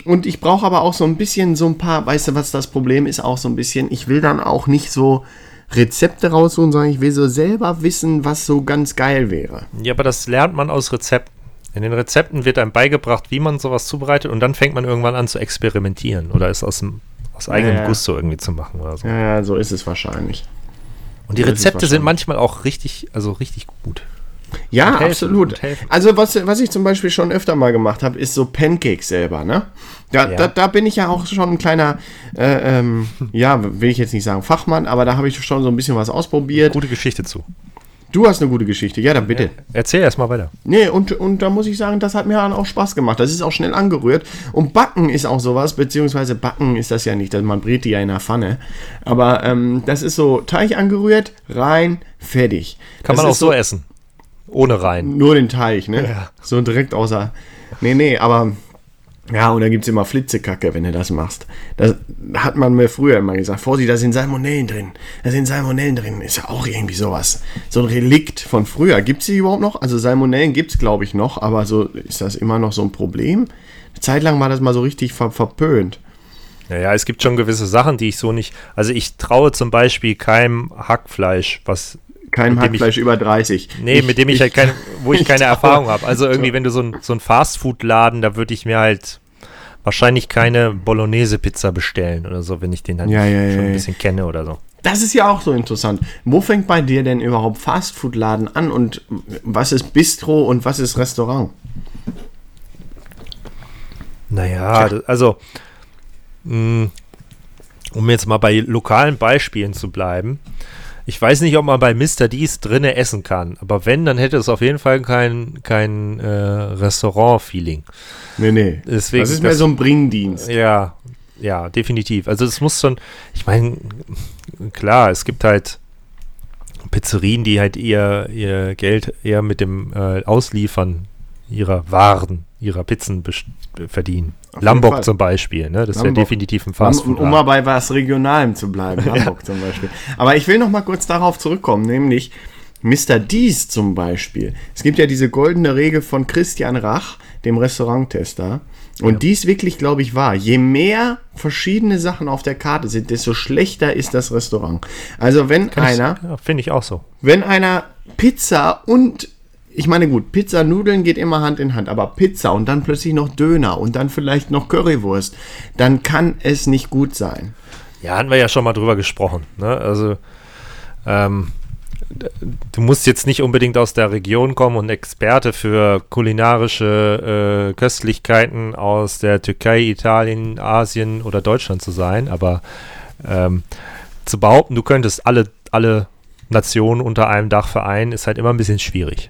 Und ich brauche aber auch so ein bisschen so ein paar, weißt du, was das Problem ist? Auch so ein bisschen, ich will dann auch nicht so Rezepte raussuchen, sondern ich will so selber wissen, was so ganz geil wäre. Ja, aber das lernt man aus Rezepten. In den Rezepten wird einem beigebracht, wie man sowas zubereitet und dann fängt man irgendwann an zu experimentieren oder es aus, dem, aus eigenem Ja, ja. Gusto irgendwie zu machen oder so. Ja, ja, so ist es wahrscheinlich. Und die so Rezepte sind manchmal auch richtig, also richtig gut. Ja, helfen, absolut. Also was, was ich zum Beispiel schon öfter mal gemacht habe, ist so Pancakes selber, ne? Da, Ja. da, da bin ich ja auch schon ein kleiner, äh, ähm, <laughs> ja, will ich jetzt nicht sagen Fachmann, aber da habe ich schon so ein bisschen was ausprobiert. Gute Geschichte zu. Du hast eine gute Geschichte, ja, dann bitte. Erzähl erst mal weiter. Nee, und, und da muss ich sagen, das hat mir dann auch Spaß gemacht. Das ist auch schnell angerührt. Und Backen ist auch sowas, beziehungsweise Backen ist das ja nicht, man brät die ja in der Pfanne. Aber ähm, das ist so Teig angerührt, rein, fertig. Kann das man auch so essen. Ohne rein. Nur den Teig, ne? Ja. So direkt außer. Nee, nee, aber. Ja, und da gibt es immer Flitzekacke, wenn du das machst. Das hat man mir früher immer gesagt. Vorsicht, da sind Salmonellen drin. Da sind Salmonellen drin. Ist ja auch irgendwie sowas. So ein Relikt von früher. Gibt es die überhaupt noch? Also Salmonellen gibt es, glaube ich, noch. Aber so ist das immer noch so ein Problem? Eine Zeit lang war das mal so richtig ver verpönt. Naja, es gibt schon gewisse Sachen, die ich so nicht. Also ich traue zum Beispiel keinem Hackfleisch, was. Kein mit dem ich- Hackfleisch über 30. Nee, mit dem ich, <laughs> halt keine, wo ich, ich keine Erfahrung habe. <laughs> Also irgendwie, wenn du so ein, so ein Fastfood-Laden, da würde ich mir halt wahrscheinlich keine Bolognese-Pizza bestellen oder so, wenn ich den dann Ja, ja, schon ja, ein ja. bisschen kenne oder so. Das ist ja auch so interessant. Wo fängt bei dir denn überhaupt Fastfood-Laden an und was ist Bistro und was ist Restaurant? Naja, das, also, mh, um jetzt mal bei lokalen Beispielen zu bleiben. Ich weiß nicht, ob man bei Mr. D's drinne essen kann, aber wenn, dann hätte es auf jeden Fall kein, kein äh, Restaurant-Feeling. Nee, nee. Deswegen- das ist mehr das- so ein Bringdienst. Ja, ja, definitiv. Also es muss schon, ich meine, klar, es gibt halt Pizzerien, die halt ihr, ihr Geld eher mit dem äh, Ausliefern ihrer Waren, ihrer Pizzen verdienen. Lambock Fall. zum Beispiel, ne? Das wäre definitiv ein Um, Fastfood. um mal bei was Regionalem zu bleiben, <laughs> Hamburg zum Beispiel. Aber ich will noch mal kurz darauf zurückkommen, nämlich Mr. Dies zum Beispiel. Es gibt ja diese goldene Regel von Christian Rach, dem Restauranttester. Und dies wirklich, glaube ich, wahr. Je mehr verschiedene Sachen auf der Karte sind, desto schlechter ist das Restaurant. Also wenn einer, ja, Finde ich auch so. wenn einer Pizza und ich meine gut, Pizza Nudeln geht immer Hand in Hand, aber Pizza und dann plötzlich noch Döner und dann vielleicht noch Currywurst, dann kann es nicht gut sein. Ja, hatten wir ja schon mal drüber gesprochen. Ne? Also, ähm, du musst jetzt nicht unbedingt aus der Region kommen und Experte für kulinarische äh, Köstlichkeiten aus der Türkei, Italien, Asien oder Deutschland zu sein, aber ähm, zu behaupten, du könntest alle, alle Nationen unter einem Dach vereinen, ist halt immer ein bisschen schwierig.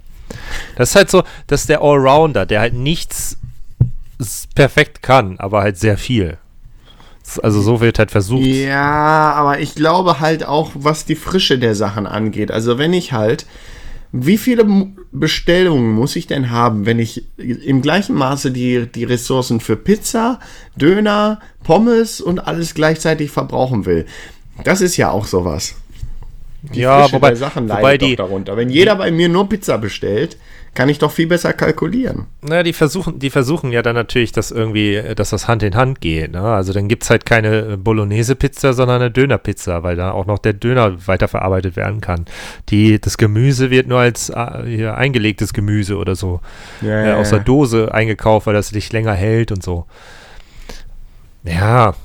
Das ist halt so, dass der Allrounder, der halt nichts perfekt kann, aber halt sehr viel. Also so wird halt versucht. Ja, aber ich glaube halt auch, was die Frische der Sachen angeht. Also wenn ich halt, wie viele Bestellungen muss ich denn haben, wenn ich im gleichen Maße die, die Ressourcen für Pizza, Döner, Pommes und alles gleichzeitig verbrauchen will? Das ist ja auch sowas. Die ja, Frische wobei, der Sachen leidet wobei doch die, darunter. Wenn jeder bei mir nur Pizza bestellt, kann ich doch viel besser kalkulieren. naja, die versuchen, die versuchen ja dann natürlich, dass irgendwie, dass das Hand in Hand geht. Ne? Also dann gibt es halt keine Bolognese-Pizza, sondern eine Döner-Pizza, weil da auch noch der Döner weiterverarbeitet werden kann. Die, das Gemüse wird nur als äh, hier, eingelegtes Gemüse oder so Ja, äh, aus der Dose eingekauft, weil das sich länger hält und so. Ja.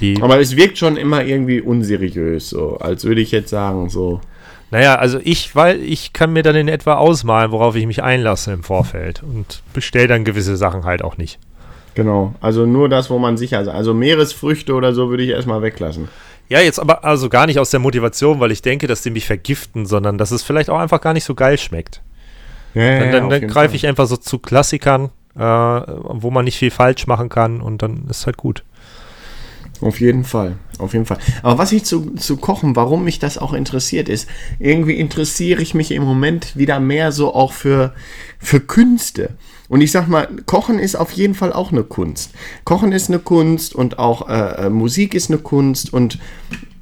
Die, Aber es wirkt schon immer irgendwie unseriös, so als würde ich jetzt sagen, so. Naja, also ich, weil ich kann mir dann in etwa ausmalen, worauf ich mich einlasse im Vorfeld und bestelle dann gewisse Sachen halt auch nicht. Genau, also nur das, wo man sicher ist. Also Meeresfrüchte oder so würde ich erstmal weglassen. Ja, jetzt aber also gar nicht aus der Motivation, weil ich denke, dass die mich vergiften, sondern dass es vielleicht auch einfach gar nicht so geil schmeckt. Ja, Dann, dann, dann greife ich einfach so zu Klassikern, äh, wo man nicht viel falsch machen kann und dann ist halt gut. Auf jeden Fall, auf jeden Fall. Aber was ich zu, zu kochen, warum mich das auch interessiert ist, irgendwie interessiere ich mich im Moment wieder mehr so auch für, für Künste. Und ich sag mal, Kochen ist auf jeden Fall auch eine Kunst. Kochen ist eine Kunst und auch äh, äh, Musik ist eine Kunst und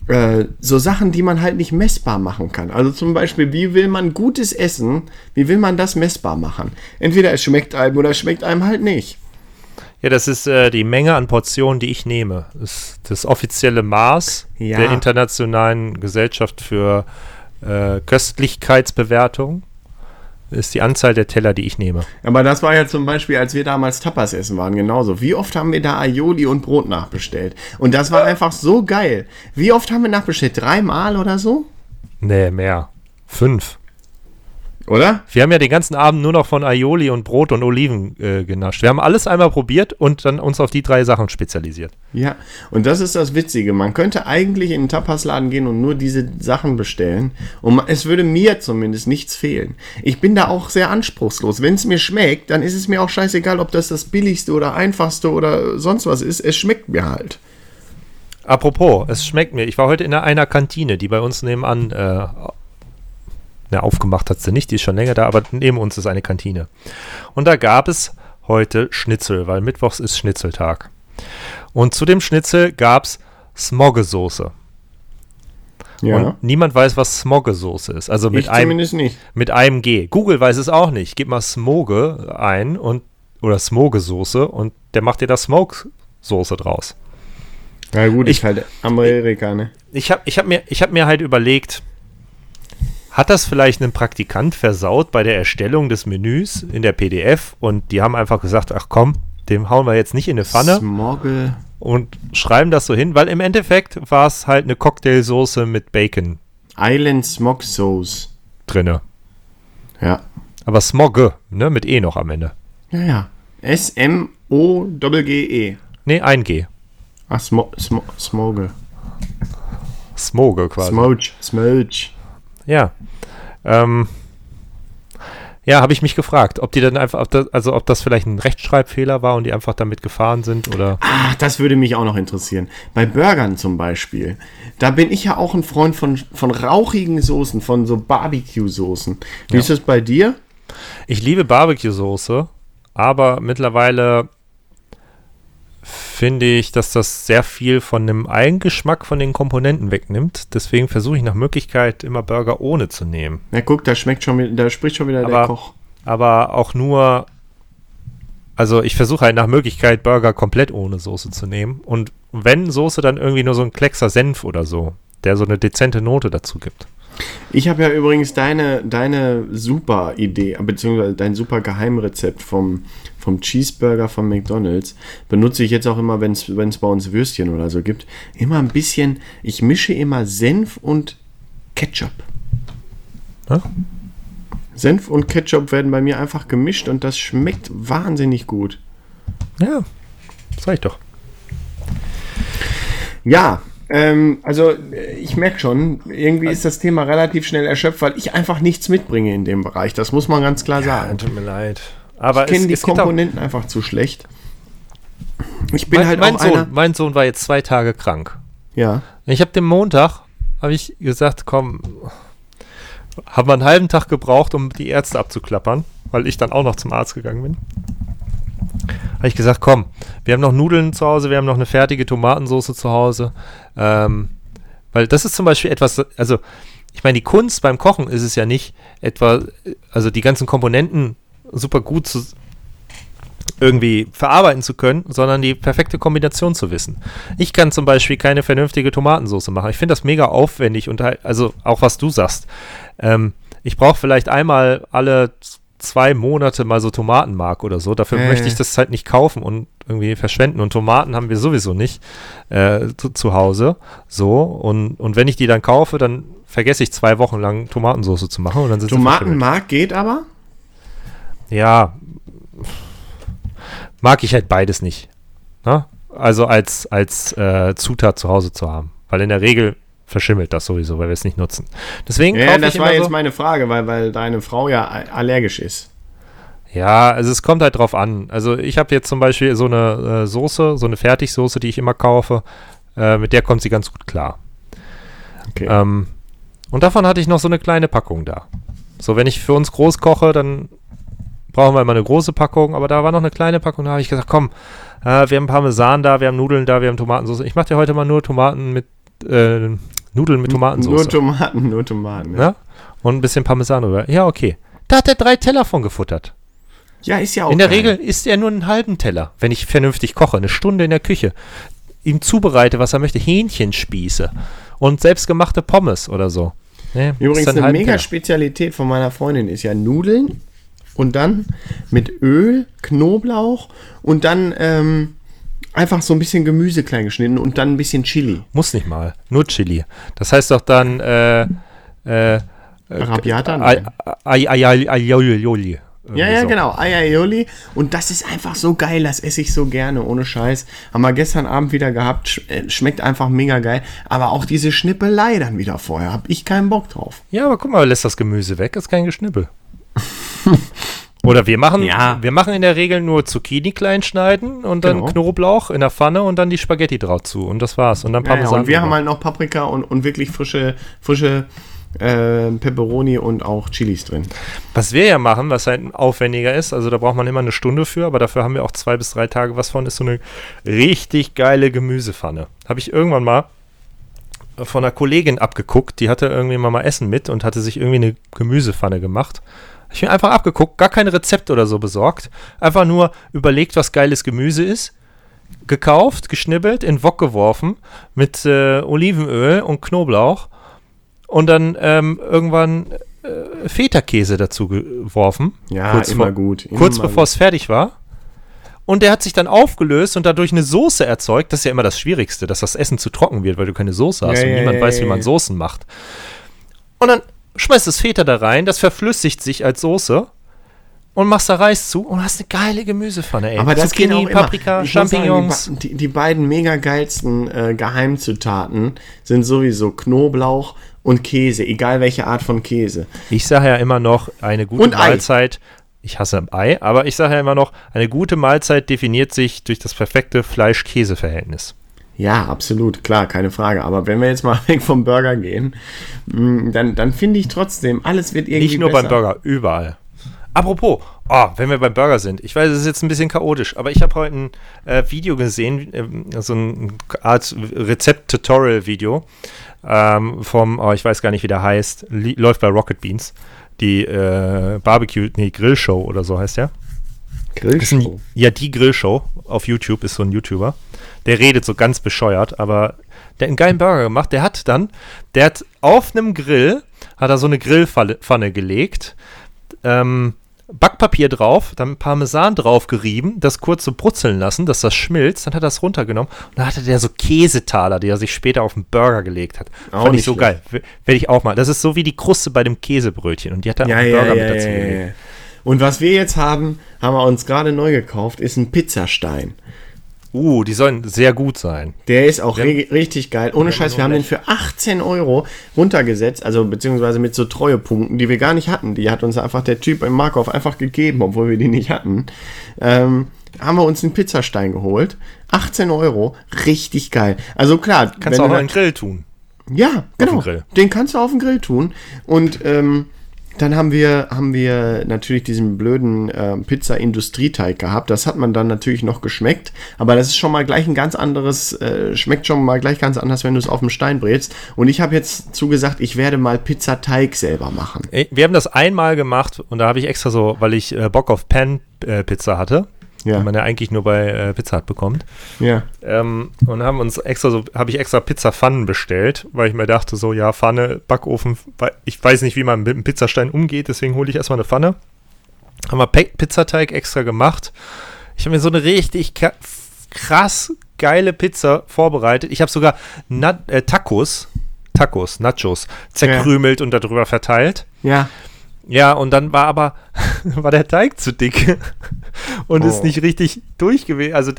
äh, so Sachen, die man halt nicht messbar machen kann. Also zum Beispiel, wie will man gutes Essen, wie will man das messbar machen? Entweder es schmeckt einem oder es schmeckt einem halt nicht. Ja, das ist äh, die Menge an Portionen, die ich nehme. Das ist das offizielle Maß Ja. der Internationalen Gesellschaft für äh, Köstlichkeitsbewertung. Ist die Anzahl der Teller, die ich nehme. Aber das war ja zum Beispiel, als wir damals Tapas essen waren, genauso. Wie oft haben wir da Aioli und Brot nachbestellt? Und das war einfach so geil. Wie oft haben wir nachbestellt? Dreimal oder so? Nee, mehr. Fünf. Oder? Wir haben ja den ganzen Abend nur noch von Aioli und Brot und Oliven äh, genascht. Wir haben alles einmal probiert und dann uns auf die drei Sachen spezialisiert. Ja, und das ist das Witzige. Man könnte eigentlich in einen Tapasladen gehen und nur diese Sachen bestellen. Und es würde mir zumindest nichts fehlen. Ich bin da auch sehr anspruchslos. Wenn es mir schmeckt, dann ist es mir auch scheißegal, ob das das billigste oder einfachste oder sonst was ist. Es schmeckt mir halt. Apropos, es schmeckt mir. Ich war heute in einer, einer Kantine, die bei uns nebenan äh, na, aufgemacht hat sie nicht, die ist schon länger da, aber neben uns ist eine Kantine. Und da gab es heute Schnitzel, weil Mittwochs ist Schnitzeltag. Und zu dem Schnitzel gab es Smoggesoße. Ja. Und niemand weiß, was Smoggesoße ist. Also mit ich einem, zumindest nicht. mit einem G. Google weiß es auch nicht. Gib mal Smoge ein und oder Smogesoße und der macht dir da Smoke-Soße draus. Na gut, Ich- ich halt Amerika, ne? Ich habe ich hab mir, ich hab mir halt überlegt, hat das vielleicht ein Praktikant versaut bei der Erstellung des Menüs in der PDF und die haben einfach gesagt, ach komm, dem hauen wir jetzt nicht in eine Pfanne Smoggle. und schreiben das so hin, weil im Endeffekt war es halt eine Cocktailsoße mit Bacon Island Smog Sauce. drinne. Ja. Aber Smogge, ne, mit E noch am Ende. Ja, ja. S-M-O-G-G-E. Nee, ein G. Ach, Smo Smo Smoggle. Smoge quasi. Smoge. Smoge. Ja. Ähm, ja, habe ich mich gefragt, ob die dann einfach, ob das, also ob das vielleicht ein Rechtschreibfehler war und die einfach damit gefahren sind oder. Ach, das würde mich auch noch interessieren. Bei Burgern zum Beispiel. Da bin ich ja auch ein Freund von, von rauchigen Soßen, von so Barbecue-Soßen. Wie Ja. ist das bei dir? Ich liebe Barbecue-Soße, aber mittlerweile finde ich, dass das sehr viel von dem Eigengeschmack von den Komponenten wegnimmt. Deswegen versuche ich nach Möglichkeit immer Burger ohne zu nehmen. Na guck, da schmeckt schon wieder, da spricht schon wieder der Aber- Koch. Aber auch nur, also ich versuche halt nach Möglichkeit Burger komplett ohne Soße zu nehmen. Und wenn Soße, dann irgendwie nur so ein Kleckser Senf oder so, der so eine dezente Note dazu gibt. Ich habe ja übrigens deine, deine super Idee, beziehungsweise dein super Geheimrezept vom, vom Cheeseburger von McDonalds. Benutze ich jetzt auch immer, wenn es bei uns Würstchen oder so gibt. Immer ein bisschen, ich mische immer Senf und Ketchup. Ja? Senf und Ketchup werden bei mir einfach gemischt und das schmeckt wahnsinnig gut. Ja, sag ich doch. Ja, ähm, also äh, ich merke schon, irgendwie ist das Thema relativ schnell erschöpft, weil ich einfach nichts mitbringe in dem Bereich. Das muss man ganz klar sagen. tut mir leid. Aber ich kenne die auch, Komponenten einfach zu schlecht. Ich bin mein, halt mein, auch Sohn, einer. mein Sohn war jetzt zwei Tage krank. Ja. Ich habe den Montag, habe ich gesagt, komm, haben wir einen halben Tag gebraucht, um die Ärzte abzuklappern, weil ich dann auch noch zum Arzt gegangen bin. Habe ich gesagt, komm, wir haben noch Nudeln zu Hause, wir haben noch eine fertige Tomatensauce zu Hause. Ähm, weil das ist zum Beispiel etwas, also ich meine, die Kunst beim Kochen ist es ja nicht etwa, also die ganzen Komponenten super gut zu, irgendwie verarbeiten zu können, sondern die perfekte Kombination zu wissen. Ich kann zum Beispiel keine vernünftige Tomatensauce machen. Ich finde das mega aufwendig und halt, also auch was du sagst. Ähm, ich brauche vielleicht einmal alle zwei Monate mal so Tomatenmark oder so. Dafür Äh. möchte ich das halt nicht kaufen und irgendwie verschwenden. Und Tomaten haben wir sowieso nicht äh, zu, zu Hause. So. Und, und wenn ich die dann kaufe, dann vergesse ich zwei Wochen lang Tomatensauce zu machen und dann. Tomatenmark geht aber. Ja, mag ich halt beides nicht. Ne? Also als, als äh, Zutat zu Hause zu haben. Weil in der Regel verschimmelt das sowieso, weil wir es nicht nutzen. Deswegen Ja, das ich war immer jetzt so, meine Frage, weil, weil deine Frau ja allergisch ist. Ja, also es kommt halt drauf an. Also ich habe jetzt zum Beispiel so eine äh, Soße, so eine Fertigsoße, die ich immer kaufe. Äh, mit der kommt sie ganz gut klar. Okay. Ähm, und davon hatte ich noch so eine kleine Packung da. So, wenn ich für uns groß koche, dann brauchen wir immer eine große Packung, aber da war noch eine kleine Packung, da habe ich gesagt, komm, äh, wir haben Parmesan da, wir haben Nudeln da, wir haben Tomatensauce. Ich mache dir heute mal nur Tomaten mit, äh, Nudeln mit Tomatensauce. Nur Tomaten, nur Tomaten. Ja, ne? Und ein bisschen Parmesan drüber. Ja, okay. Da hat er drei Teller von gefuttert. ja ist ja auch In der geil. Regel isst er nur einen halben Teller, wenn ich vernünftig koche, eine Stunde in der Küche. Ihm zubereite, was er möchte, Hähnchenspieße und selbstgemachte Pommes oder so. Ne, isst Übrigens eine mega. Spezialität von meiner Freundin ist ja Nudeln und dann mit Öl, Knoblauch und dann ähm, einfach so ein bisschen Gemüse klein geschnitten und dann ein bisschen Chili. Muss nicht mal. Nur Chili. Das heißt doch dann, äh, äh, Ai- Ai- Aioli. Ja, ja, so. genau. Aioli. Und das ist einfach so geil. Das esse ich so gerne, ohne Scheiß. Haben wir gestern Abend wieder gehabt. Sch äh, schmeckt einfach mega geil. Aber auch diese Schnippelei dann wieder vorher. Hab ich keinen Bock drauf. Ja, aber guck mal, lässt das Gemüse weg, ist kein Geschnippel. <laughs> <laughs> Oder wir machen, Ja. wir machen in der Regel nur Zucchini klein schneiden und dann Genau. Knoblauch in der Pfanne und dann die Spaghetti drauf zu und das war's. Und dann Ja, ja, Parmesan. und wir haben halt noch Paprika und, und wirklich frische, frische äh, Peperoni und auch Chilis drin. Was wir ja machen, was halt aufwendiger ist, also da braucht man immer eine Stunde für, aber dafür haben wir auch zwei bis drei Tage was von, ist so eine richtig geile Gemüsepfanne. Habe ich irgendwann mal von einer Kollegin abgeguckt, die hatte irgendwie mal Essen mit und hatte sich irgendwie eine Gemüsepfanne gemacht. Ich bin einfach abgeguckt, gar kein Rezept oder so besorgt, einfach nur überlegt, was geiles Gemüse ist, gekauft, geschnibbelt, in Wok geworfen mit äh, Olivenöl und Knoblauch und dann ähm, irgendwann äh, Feta-Käse dazu geworfen. Ja, kurz immer vor, gut. Immer kurz bevor es fertig war. Und der hat sich dann aufgelöst und dadurch eine Soße erzeugt. Das ist ja immer das Schwierigste, dass das Essen zu trocken wird, weil du keine Soße hast Ja, und ja, niemand ja, weiß, wie man. Soßen macht. Und dann schmeißt das Feta da rein, das verflüssigt sich als Soße und machst da Reis zu und hast eine geile Gemüsepfanne, ey. Aber das geht auch immer. Paprika, Ich muss sagen, Champignons. die, die, beiden mega geilsten äh, Geheimzutaten sind sowieso Knoblauch und Käse, egal welche Art von Käse. Ich sage ja immer noch, eine gute Und Ei. Mahlzeit. Ich hasse Ei, aber ich sage ja immer noch, eine gute Mahlzeit definiert sich durch das perfekte Fleisch-Käse-Verhältnis. Ja, absolut, klar, keine Frage. Aber wenn wir jetzt mal <laughs> weg vom Burger gehen, mh, dann, dann finde ich trotzdem, alles wird irgendwie Nicht nur besser. beim Burger, überall. Apropos, oh, wenn wir beim Burger sind, ich weiß, es ist jetzt ein bisschen chaotisch, aber ich habe heute ein äh, Video gesehen, ähm, so ein Art Rezept-Tutorial-Video ähm, vom, oh, ich weiß gar nicht, wie der heißt, läuft bei Rocket Beans, die äh, Barbecue, nee, Grillshow oder so heißt der. Ein, ja, die Grillshow auf YouTube ist so ein YouTuber. Der redet so ganz bescheuert, aber der hat einen geilen Burger gemacht. Der hat dann, der hat auf einem Grill, hat er so eine Grillpfanne Pfanne gelegt, ähm, Backpapier drauf, dann Parmesan drauf gerieben, das kurz so brutzeln lassen, dass das schmilzt, dann hat er das runtergenommen und dann hatte der so Käsetaler, die er sich später auf den Burger gelegt hat. Auch Fand ich so geil. W- Werde ich auch mal. Das ist so wie die Kruste bei dem Käsebrötchen und die hat er Ja, auf den Burger ja, mit dazu ja, gelegt. ja. Und was wir jetzt haben, haben wir uns gerade neu gekauft, ist ein Pizzastein. Uh, die sollen sehr gut sein. Der ist auch ri- richtig geil. Ohne Scheiß, nur wir haben den für 18 Euro runtergesetzt, also beziehungsweise mit so Treuepunkten, die wir gar nicht hatten. Die hat uns einfach der Typ im Markov einfach gegeben, obwohl wir die nicht hatten. Ähm, haben wir uns einen Pizzastein geholt. 18 Euro, richtig geil. Also klar, Kannst du auch den Grill tun. ja, genau. den Grill. Den kannst du auf den Grill tun. Und ähm, dann haben wir, haben wir natürlich diesen blöden äh, Pizza-Industrieteig gehabt. Das hat man dann natürlich noch geschmeckt. Aber das ist schon mal gleich ein ganz anderes, äh, schmeckt schon mal gleich ganz anders, wenn du es auf dem Stein brätst. Und ich habe jetzt zugesagt, ich werde mal Pizzateig selber machen. Wir haben das einmal gemacht und da habe ich extra so, weil ich äh, Bock auf Pan-Pizza hatte, Ja. die man ja eigentlich nur bei äh, Pizza Hut bekommt. Ja. Ähm, und haben uns extra so, habe ich extra Pizzapfannen bestellt, weil ich mir dachte, so, ja, Pfanne, Backofen, ich weiß nicht, wie man mit einem Pizzastein umgeht, deswegen hole ich erstmal eine Pfanne. Haben wir Pe Pizzateig extra gemacht. Ich habe mir so eine richtig krass geile Pizza vorbereitet. Ich habe sogar Na äh, Tacos, Tacos, Nachos, zerkrümelt und darüber verteilt. Ja. Ja, und dann war aber <laughs> war der Teig zu dick <laughs> und ist Oh. nicht richtig durch gewesen. Also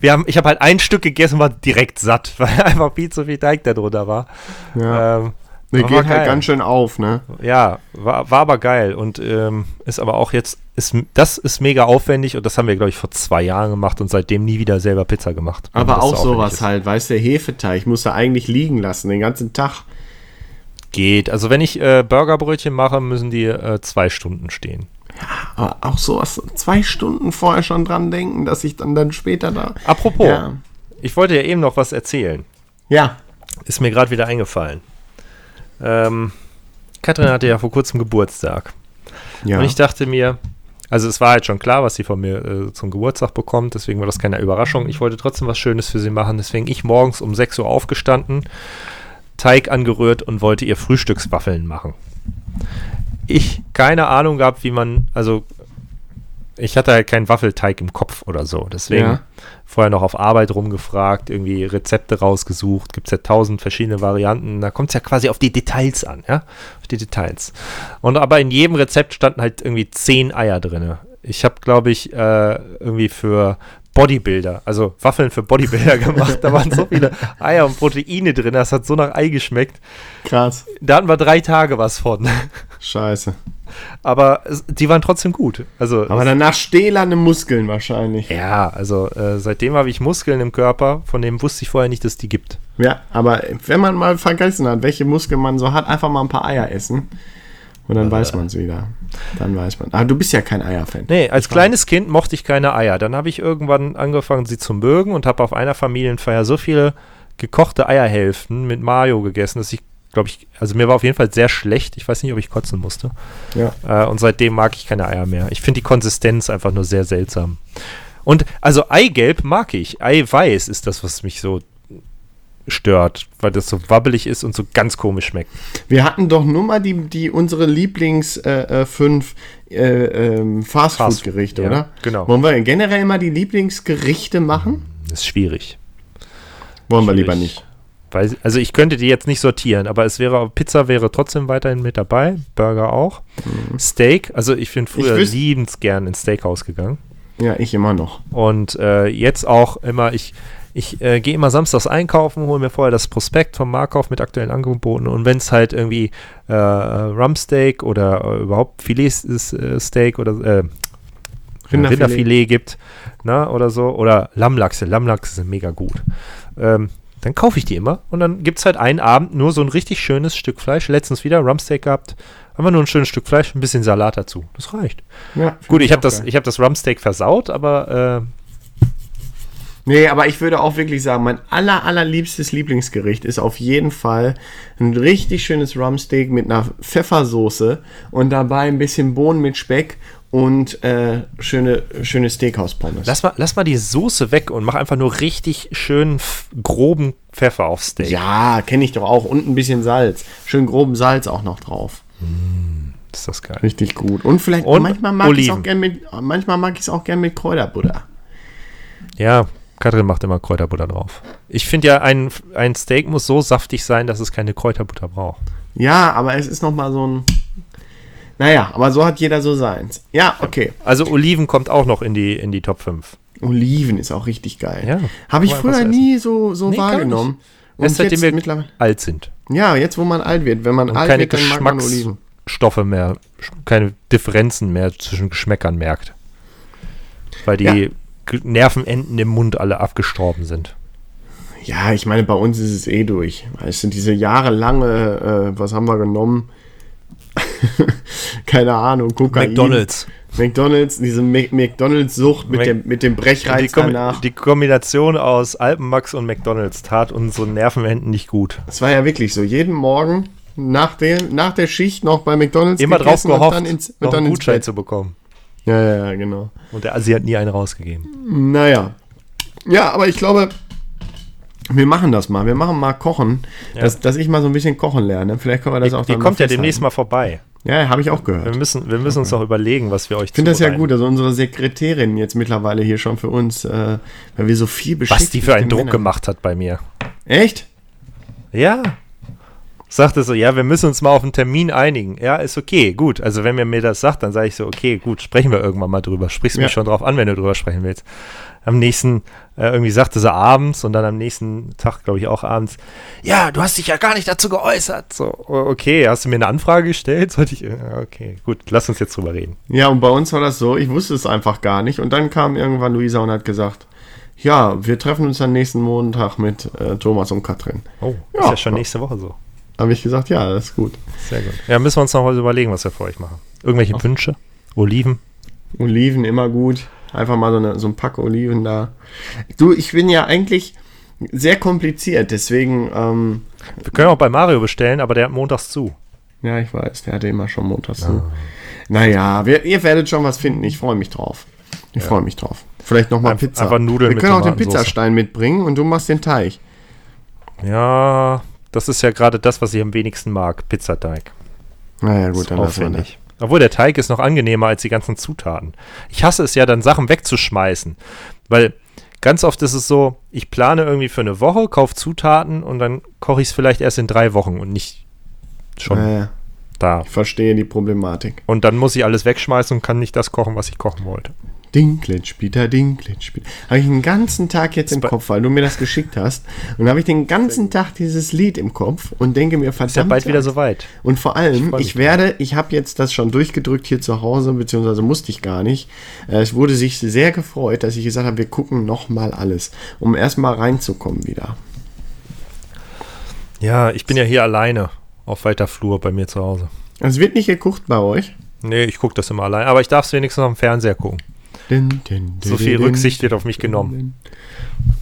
wir haben, ich habe halt ein Stück gegessen und war direkt satt, <laughs> weil einfach viel zu viel Teig da drunter war. Ja. Ähm, Der geht halt geil. ganz schön auf, ne? Ja, war, war aber geil und ähm, ist aber auch jetzt, ist, das ist mega aufwendig und das haben wir, glaube ich, vor zwei Jahren gemacht und seitdem nie wieder selber Pizza gemacht. Aber auch sowas ist. halt, weißt du, der Hefeteig muss er eigentlich liegen lassen, den ganzen Tag. Geht. Also wenn ich äh, Burgerbrötchen mache, müssen die äh, zwei Stunden stehen. Aber auch sowas, zwei Stunden vorher schon dran denken, dass ich dann, dann später da. Apropos, Ja. ich wollte ja eben noch was erzählen. Ja. Ist mir gerade wieder eingefallen. Ähm, Katrin hatte ja vor kurzem Geburtstag. Ja. Und ich dachte mir, also es war halt schon klar, was sie von mir äh, zum Geburtstag bekommt, deswegen war das keine Überraschung. Ich wollte trotzdem was Schönes für sie machen, deswegen ich morgens um 6 Uhr aufgestanden, Teig angerührt und wollte ihr Frühstückswaffeln machen. Ich keine Ahnung gehabt, wie man, also ich hatte halt keinen Waffelteig im Kopf oder so, deswegen Ja. vorher noch auf Arbeit rumgefragt, irgendwie Rezepte rausgesucht, gibt es ja tausend verschiedene Varianten, da kommt es ja quasi auf die Details an, ja, auf die Details. Und aber in jedem Rezept standen halt irgendwie zehn Eier drin. Ich habe, glaube ich, äh, irgendwie für Bodybuilder, also Waffeln für Bodybuilder <laughs> gemacht, da waren so viele Eier und Proteine drin, das hat so nach Ei geschmeckt. Krass. Da hatten wir drei Tage was von. Scheiße. Aber es, die waren trotzdem gut. Also Aber danach stählerne Muskeln wahrscheinlich. ja, also äh, seitdem habe ich Muskeln im Körper, von denen wusste ich vorher nicht, dass die gibt. Ja, aber wenn man mal vergessen hat, welche Muskeln man so hat, einfach mal ein paar Eier essen. Und dann weiß man es wieder. Dann weiß man. Aber du bist ja kein Eierfan. Nee, als kleines Kind mochte ich keine Eier. Dann habe ich irgendwann angefangen, sie zu mögen und habe auf einer Familienfeier so viele gekochte Eierhälften mit Mayo gegessen, dass ich, glaube ich, also mir war auf jeden Fall sehr schlecht. Ich weiß nicht, ob ich kotzen musste. Ja. Äh, und seitdem mag ich keine Eier mehr. Ich finde die Konsistenz einfach nur sehr seltsam. Und also Eigelb mag ich. Eiweiß ist das, was mich so stört, weil das so wabbelig ist und so ganz komisch schmeckt. Wir hatten doch nur mal die, die unsere Lieblings äh, äh, fünf äh, ähm, Fastfood-Gerichte, ja, oder? genau. Wollen wir generell mal die Lieblingsgerichte machen? Das ist schwierig. Wollen wir Schwierig. lieber nicht. Weil, also ich könnte die jetzt nicht sortieren, aber es wäre, Pizza wäre trotzdem weiterhin mit dabei, Burger auch. Steak, also ich bin früher wüs- liebensgern ins Steakhouse gegangen. Ja, ich immer noch. Und äh, jetzt auch immer, ich, ich äh, gehe immer samstags einkaufen, hole mir vorher das Prospekt vom Markauf mit aktuellen Angeboten und wenn es halt irgendwie äh, Rumpsteak oder äh, überhaupt Filetsteak oder äh, Rinderfilet. Rinderfilet. gibt, na, oder so, oder Lammlachse, Lammlachse sind mega gut. Ähm, dann kaufe ich die immer und dann gibt es halt einen Abend nur so ein richtig schönes Stück Fleisch. Letztens wieder Rumpsteak gehabt, einfach nur ein schönes Stück Fleisch, ein bisschen Salat dazu. Das reicht. Ja, Gut, ich habe das, geil. ich hab das Rumpsteak versaut, aber äh, Nee, aber ich würde auch wirklich sagen, mein aller, allerliebstes Lieblingsgericht ist auf jeden Fall ein richtig schönes Rumsteak mit einer Pfeffersoße und dabei ein bisschen Bohnen mit Speck und äh, schöne, schöne Steakhouse-Pommes. Lass mal, lass mal die Soße weg und mach einfach nur richtig schön groben Pfeffer aufs Steak. Ja, kenne ich doch auch. Und ein bisschen Salz. Schön groben Salz auch noch drauf. Ist das geil. Richtig gut. Und vielleicht Und manchmal mag ich es auch Oliven. gern mit manchmal mag ich es auch gern mit Kräuterbutter. Ja, Katrin macht immer Kräuterbutter drauf. Ich finde ja, ein, ein Steak muss so saftig sein, dass es keine Kräuterbutter braucht. Ja, aber es ist noch mal so ein Naja, aber so hat jeder so seins. Ja, okay. Also Oliven kommt auch noch in die, in die Top 5. Oliven ist auch richtig geil. Ja, Habe ich früher nie so, so Nee, wahrgenommen. Und Erst seitdem wir mittlerweile. alt sind. Ja, jetzt wo man alt wird. Wenn man Und alt keine wird, dann mag man Oliven. Geschmacksstoffe mehr, keine Differenzen mehr zwischen Geschmäckern merkt. Weil die Ja. Nervenenden im Mund alle abgestorben sind. Ja, ich meine, bei uns ist es eh durch. Es sind diese jahrelange, äh, was haben wir genommen? <laughs> Keine Ahnung, Kokain. McDonalds. McDonalds, diese McDonalds-Sucht mit Mac- dem, mit dem Brechreiz Die, Kom danach. die Kombination aus Alpenmax und McDonalds tat unsere Nervenenden nicht gut. Es war ja wirklich so. Jeden Morgen nach der, nach der Schicht noch bei McDonalds Immer drauf gegessen und gehofft, dann ins, und noch dann einen Gutschein zu bekommen. Ja, ja, genau. Und der Asi hat nie einen rausgegeben. Naja. Ja, aber ich glaube, wir machen das mal. Wir machen mal Kochen, Ja. dass, dass ich mal so ein bisschen kochen lerne. Vielleicht können wir das auch Die dann kommt ja demnächst mal vorbei. Ja, habe ich auch gehört. Wir müssen, wir müssen uns auch überlegen, was wir euch Ich finde das ja gut, also unsere Sekretärin jetzt mittlerweile hier schon für uns, äh, weil wir so viel beschäftigt Was die für einen Druck Männer- gemacht hat bei mir. Echt? Ja. Sagte so, ja, wir müssen uns mal auf einen Termin einigen. Ja, ist okay, gut. Also wenn mir mir das sagt, dann sage ich so, okay, gut, sprechen wir irgendwann mal drüber. Sprichst du Ja. mich schon drauf an, wenn du drüber sprechen willst. Am nächsten, äh, irgendwie sagte sie abends und dann am nächsten Tag, glaube ich, auch abends, ja, du hast dich ja gar nicht dazu geäußert. So, o- okay, hast du mir eine Anfrage gestellt? Sollte ich, äh, okay, gut, lass uns jetzt drüber reden. Ja, und bei uns war das so, ich wusste es einfach gar nicht. Und dann kam irgendwann Luisa und hat gesagt, ja, wir treffen uns dann nächsten Montag mit äh, Thomas und Katrin. Oh, ist Ja. ja schon nächste Woche so. Habe ich gesagt, ja, das ist gut. Sehr gut. Ja, müssen wir uns noch was überlegen, was wir für euch machen. Irgendwelche Wünsche? Oliven? Oliven immer gut. Einfach mal so, eine, so ein Pack Oliven da. Du, ich bin ja eigentlich sehr kompliziert, deswegen, ähm, Wir können auch bei Mario bestellen, aber der hat montags zu. ja, ich weiß, der hatte immer schon montags zu. Naja, wir, ihr werdet schon was finden. Ich freue mich drauf. Ich freue mich drauf. Vielleicht nochmal Pizza. einfach Nudeln wir können auch den. Pizzastein mitbringen und du machst den Teig. Ja, das ist ja gerade das, was ich am wenigsten mag. Pizzateig. Naja, gut, dann lassen wir das. aufwendig. Obwohl der Teig ist noch angenehmer als die ganzen Zutaten. Ich hasse es ja dann, Sachen wegzuschmeißen. Weil ganz oft ist es so, ich plane irgendwie für eine Woche, kaufe Zutaten und dann koche ich es vielleicht erst in drei Wochen und nicht schon Naja, da. ich verstehe die Problematik. Und dann muss ich alles wegschmeißen und kann nicht das kochen, was ich kochen wollte. Dinklage, Peter, Dinklage, Peter. Habe ich den ganzen Tag jetzt im Kopf, weil du mir das geschickt hast. Und habe ich den ganzen Tag dieses Lied im Kopf und denke mir, verdammt. Ist ja bald wieder soweit. Und vor allem, ich, mich werde, ich habe jetzt das schon durchgedrückt hier zu Hause, beziehungsweise musste ich gar nicht. Äh, Es wurde sich sehr gefreut, dass ich gesagt habe, wir gucken nochmal alles, um erstmal reinzukommen wieder. Ja, ich bin ja hier alleine auf weiter Flur bei mir zu Hause. Es wird nicht geguckt bei euch. Nee, ich gucke das immer allein. Aber ich darf es wenigstens am Fernseher gucken. Din, din, So din, viel din, Rücksicht wird auf mich genommen.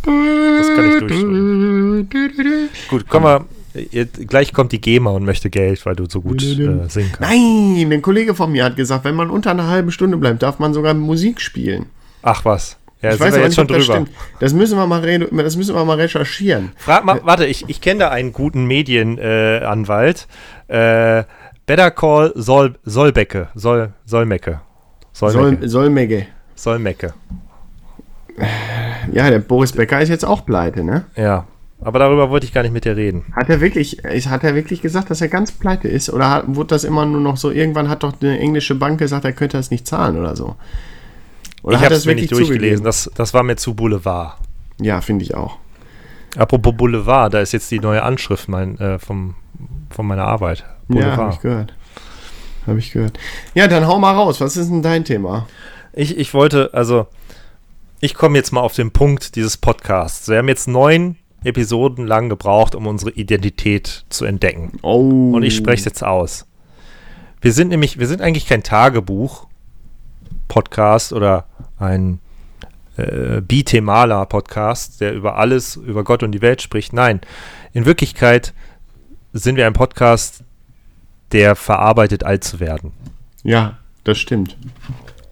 Das kann ich durchstehen. Gut, komm mal. Jetzt, gleich kommt die GEMA und möchte Geld, weil du so gut äh, singen kannst. Nein, ein Kollege von mir hat gesagt, wenn man unter einer halben Stunde bleibt, darf man sogar Musik spielen. Ach was. Ja, ich weiß aber jetzt nicht, schon das drüber. stimmt. Das müssen wir mal, das müssen wir mal recherchieren. Frag mal, warte, ich, ich kenne da einen guten Medienanwalt. Äh, äh, Better Call Sol, Solbecke. Sol, Solmecke. Solmecke. Soll, Solmegge. Solmecke. Ja, der Boris Becker ist jetzt auch pleite, ne? Ja. Aber darüber wollte ich gar nicht mit dir reden. Hat er wirklich, hat er wirklich gesagt, dass er ganz pleite ist? Oder hat, wurde das immer nur noch so, irgendwann hat doch eine englische Bank gesagt, er könnte das nicht zahlen oder so? Oder ich habe es mir nicht durchgelesen. Das, das war mir zu Boulevard. Ja, finde ich auch. Apropos Boulevard, da ist jetzt die neue Anschrift mein, äh, vom, von meiner Arbeit. Ja, habe ich gehört. Habe ich gehört. Ja, dann hau mal raus. Was ist denn dein Thema? Ich, ich wollte, also, ich komme jetzt mal auf den Punkt dieses Podcasts. Wir haben jetzt neun Episoden lang gebraucht, um unsere Identität zu entdecken. Oh. Und ich spreche es jetzt aus. Wir sind nämlich, wir sind eigentlich kein Tagebuch-Podcast oder ein äh, bitemaler Podcast, der über alles, über Gott und die Welt spricht. Nein, in Wirklichkeit sind wir ein Podcast, der verarbeitet, alt zu werden. Ja, das stimmt.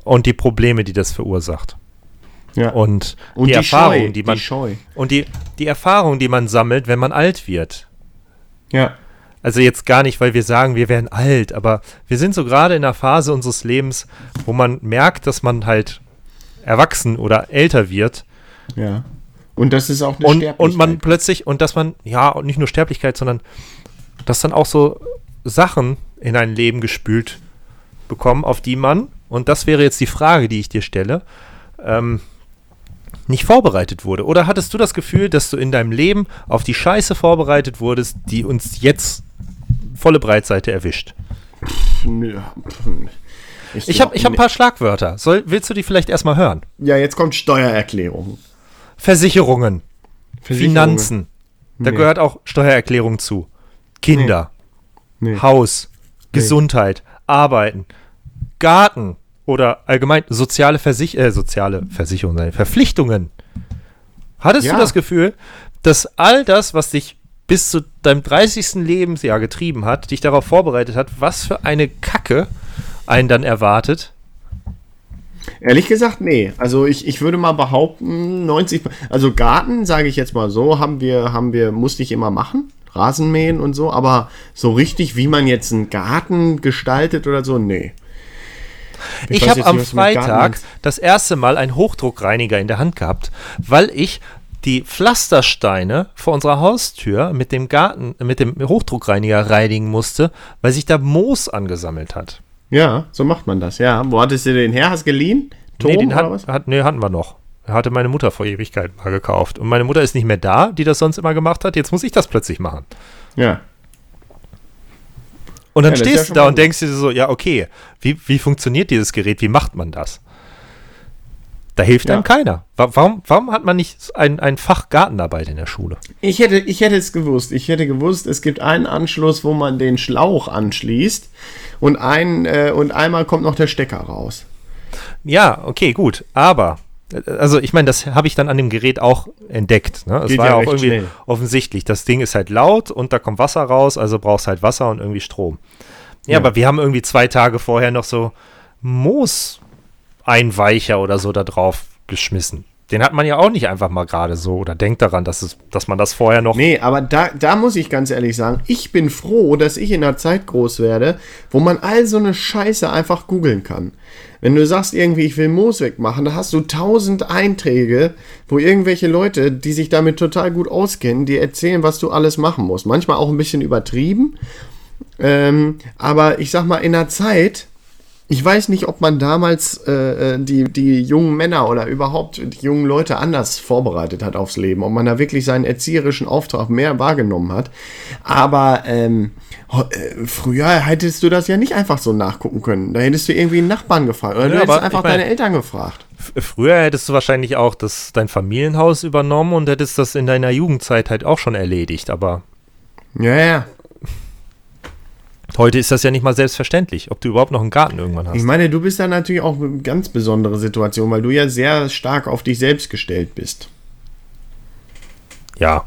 Und die Probleme, die das verursacht. Ja. Und, Und die, die Erfahrung, Scheu, die man die und die, die Erfahrung, die man sammelt, wenn man alt wird. Ja. Also jetzt gar nicht, weil wir sagen, wir werden alt, aber wir sind so gerade in einer Phase unseres Lebens, wo man merkt, dass man halt erwachsen oder älter wird Ja. Und das ist auch eine und, und man Sterblichkeit. plötzlich, und dass man, ja, und nicht nur Sterblichkeit, sondern dass dann auch so Sachen in ein Leben gespült bekommen, auf die man, und das wäre jetzt die Frage, die ich dir stelle, ähm, nicht vorbereitet wurde. Oder hattest du das Gefühl, dass du in deinem Leben auf die Scheiße vorbereitet wurdest, die uns jetzt volle Breitseite erwischt? Nö. Ich habe ich hab ein paar Schlagwörter. Soll, willst du die vielleicht erstmal hören? Ja, jetzt kommt Steuererklärung. Versicherungen, Versicherungen. Finanzen. Da Nee. gehört auch Steuererklärung zu. Kinder, Nee. Haus, Gesundheit, Arbeiten, Garten oder allgemein soziale, Versich äh, soziale Versicherungen, Verpflichtungen. Hattest Ja. du das Gefühl, dass all das, was dich bis zu deinem 30. Lebensjahr getrieben hat, dich darauf vorbereitet hat, was für eine Kacke einen dann erwartet? Ehrlich gesagt, nee. Also ich, ich würde mal behaupten, 90, also Garten, sage ich jetzt mal so, haben wir, haben wir, musste ich immer machen. Rasenmähen und so, aber so richtig, wie man jetzt einen Garten gestaltet oder so, nee. Ich, habe am nicht, Freitag das erste Mal einen Hochdruckreiniger in der Hand gehabt, weil ich die Pflastersteine vor unserer Haustür mit dem Garten, mit dem Hochdruckreiniger reinigen musste, weil sich da Moos angesammelt hat. Ja, so macht man das, ja. Wo hattest du den her? Hast du geliehen? Tom, nee, den hat, was? hat, nee, hatten wir noch. Hatte meine Mutter vor Ewigkeit mal gekauft. Und meine Mutter ist nicht mehr da, die das sonst immer gemacht hat. Jetzt muss ich das plötzlich machen. Ja. Und dann Ja, stehst du da und denkst dir so, ja, okay, wie, wie funktioniert dieses Gerät? Wie macht man das? Da hilft Ja. einem keiner. Wa- Warum, warum hat man nicht ein, ein Fach Gartenarbeit in der Schule? Ich hätte, ich hätte es gewusst. Ich hätte gewusst, es gibt einen Anschluss, wo man den Schlauch anschließt und, ein, äh, und einmal kommt noch der Stecker raus. Ja, okay, gut. Aber, also ich meine, das habe ich dann an dem Gerät auch entdeckt. Ne? Es Geht war ja auch irgendwie schnell. offensichtlich. Das Ding ist halt laut und da kommt Wasser raus, also brauchst halt Wasser und irgendwie Strom. Ja, Ja. aber wir haben irgendwie zwei Tage vorher noch so Moos-Einweicher oder so da drauf geschmissen. Den hat man ja auch nicht einfach mal gerade so oder denkt daran, dass, es, dass man das vorher noch. Nee, aber da, da muss ich ganz ehrlich sagen, ich bin froh, dass ich in einer Zeit groß werde, wo man all so eine Scheiße einfach googeln kann. Wenn du sagst irgendwie, ich will Moos wegmachen, da hast du tausend Einträge, wo irgendwelche Leute, die sich damit total gut auskennen, dir erzählen, was du alles machen musst. Manchmal auch ein bisschen übertrieben. Ähm, aber ich sag mal, in einer Zeit, ich weiß nicht, ob man damals äh, äh, die, die jungen Männer oder überhaupt die jungen Leute anders vorbereitet hat aufs Leben, ob man da wirklich seinen erzieherischen Auftrag mehr wahrgenommen hat. Aber ähm, äh, früher hättest du das ja nicht einfach so nachgucken können. Da hättest du irgendwie einen Nachbarn gefragt oder Ja, du hättest einfach ich mein- deine Eltern gefragt. Früher hättest du wahrscheinlich auch das, dein Familienhaus übernommen und hättest das in deiner Jugendzeit halt auch schon erledigt. Aber Ja, ja. Heute ist das ja nicht mal selbstverständlich, ob du überhaupt noch einen Garten irgendwann hast. Ich meine, du bist da natürlich auch eine ganz besondere Situation, weil du ja sehr stark auf dich selbst gestellt bist. Ja.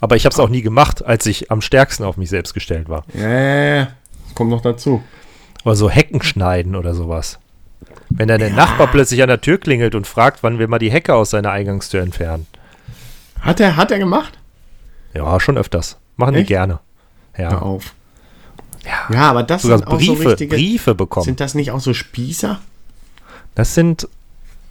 Aber ich habe es auch nie gemacht, als ich am stärksten auf mich selbst gestellt war. Ja, ja, ja. Kommt noch dazu. Oder so Hecken schneiden oder sowas. Wenn dann der Nachbar plötzlich an der Tür klingelt und fragt, wann wir mal die Hecke aus seiner Eingangstür entfernen. Hat er, hat er gemacht? Ja, schon öfters. Machen die Echt? gerne. Hör Ja. auf. Ja. Ja, aber das Sogar sind auch so Briefe, richtige. Briefe bekommen. Sind das nicht auch so Spießer? Das sind,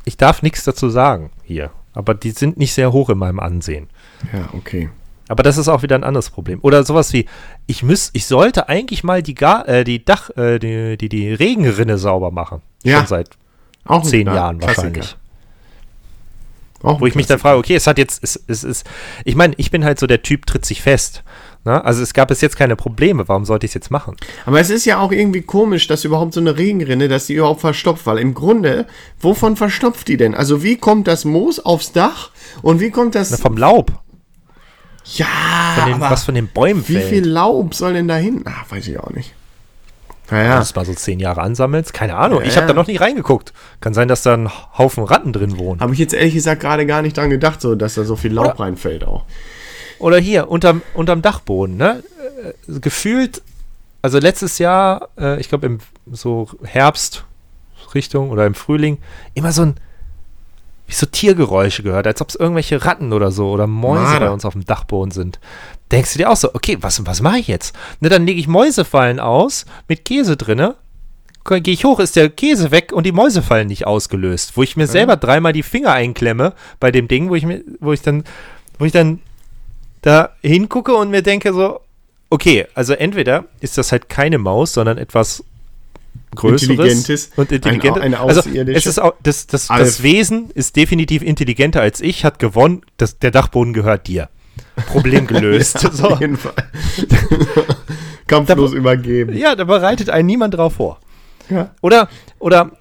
ich darf nichts dazu sagen hier, aber die sind nicht sehr hoch in meinem Ansehen. Ja, okay. Aber das ist auch wieder ein anderes Problem. Oder sowas wie, ich müß, ich sollte eigentlich mal die, Gar, äh, die Dach, äh, die, die, die Regenrinne sauber machen. Ja. Schon seit Auch zehn Jahren Klassiker. wahrscheinlich. Auch Wo ich mich dann frage, okay, es hat jetzt, es, es ist, ich meine, ich bin halt so der Typ, tritt sich fest. Ne? Also es gab bis jetzt keine Probleme, warum sollte ich es jetzt machen? Aber es ist ja auch irgendwie komisch, dass überhaupt so eine Regenrinne, dass die überhaupt verstopft, weil im Grunde, wovon verstopft die denn? Also wie kommt das Moos aufs Dach und wie kommt das... Na, vom Laub, ja, von den, was von den Bäumen wie fällt. viel Laub soll denn da hin? Ach, weiß ich auch nicht. Wenn Naja, du das mal so zehn Jahre ansammelst, keine Ahnung. Ja, ich habe da noch nie reingeguckt. Kann sein, dass da ein Haufen Ratten drin wohnen. habe ich jetzt ehrlich gesagt gerade gar nicht dran gedacht, so, dass da so viel Laub reinfällt auch. Oder hier, unterm, unterm Dachboden, ne? Äh, gefühlt, also letztes Jahr, äh, ich glaube im so Herbstrichtung oder im Frühling, immer so ein, wie so Tiergeräusche gehört, als ob es irgendwelche Ratten oder so oder Mäuse Marder. bei uns auf dem Dachboden sind. Denkst du dir auch so, okay, was, was mache ich jetzt? Ne, dann lege ich Mäusefallen aus mit Käse drinne. Gehe ich hoch, ist der Käse weg und die Mäusefallen nicht ausgelöst. Wo ich mir selber dreimal die Finger einklemme bei dem Ding, wo ich mir, wo ich dann, wo ich dann da hingucke und mir denke so, okay, also entweder ist das halt keine Maus, sondern etwas Größeres Intelligentes. und intelligenter. Ein- eine also es ist auch, das, das, Alf. das Wesen ist definitiv intelligenter als ich, hat gewonnen, das, der Dachboden gehört dir. Problem gelöst. <laughs> so. Auf jeden Fall. <laughs> Kampflos übergeben. Ja, da bereitet einen niemand drauf vor. Ja. Oder, oder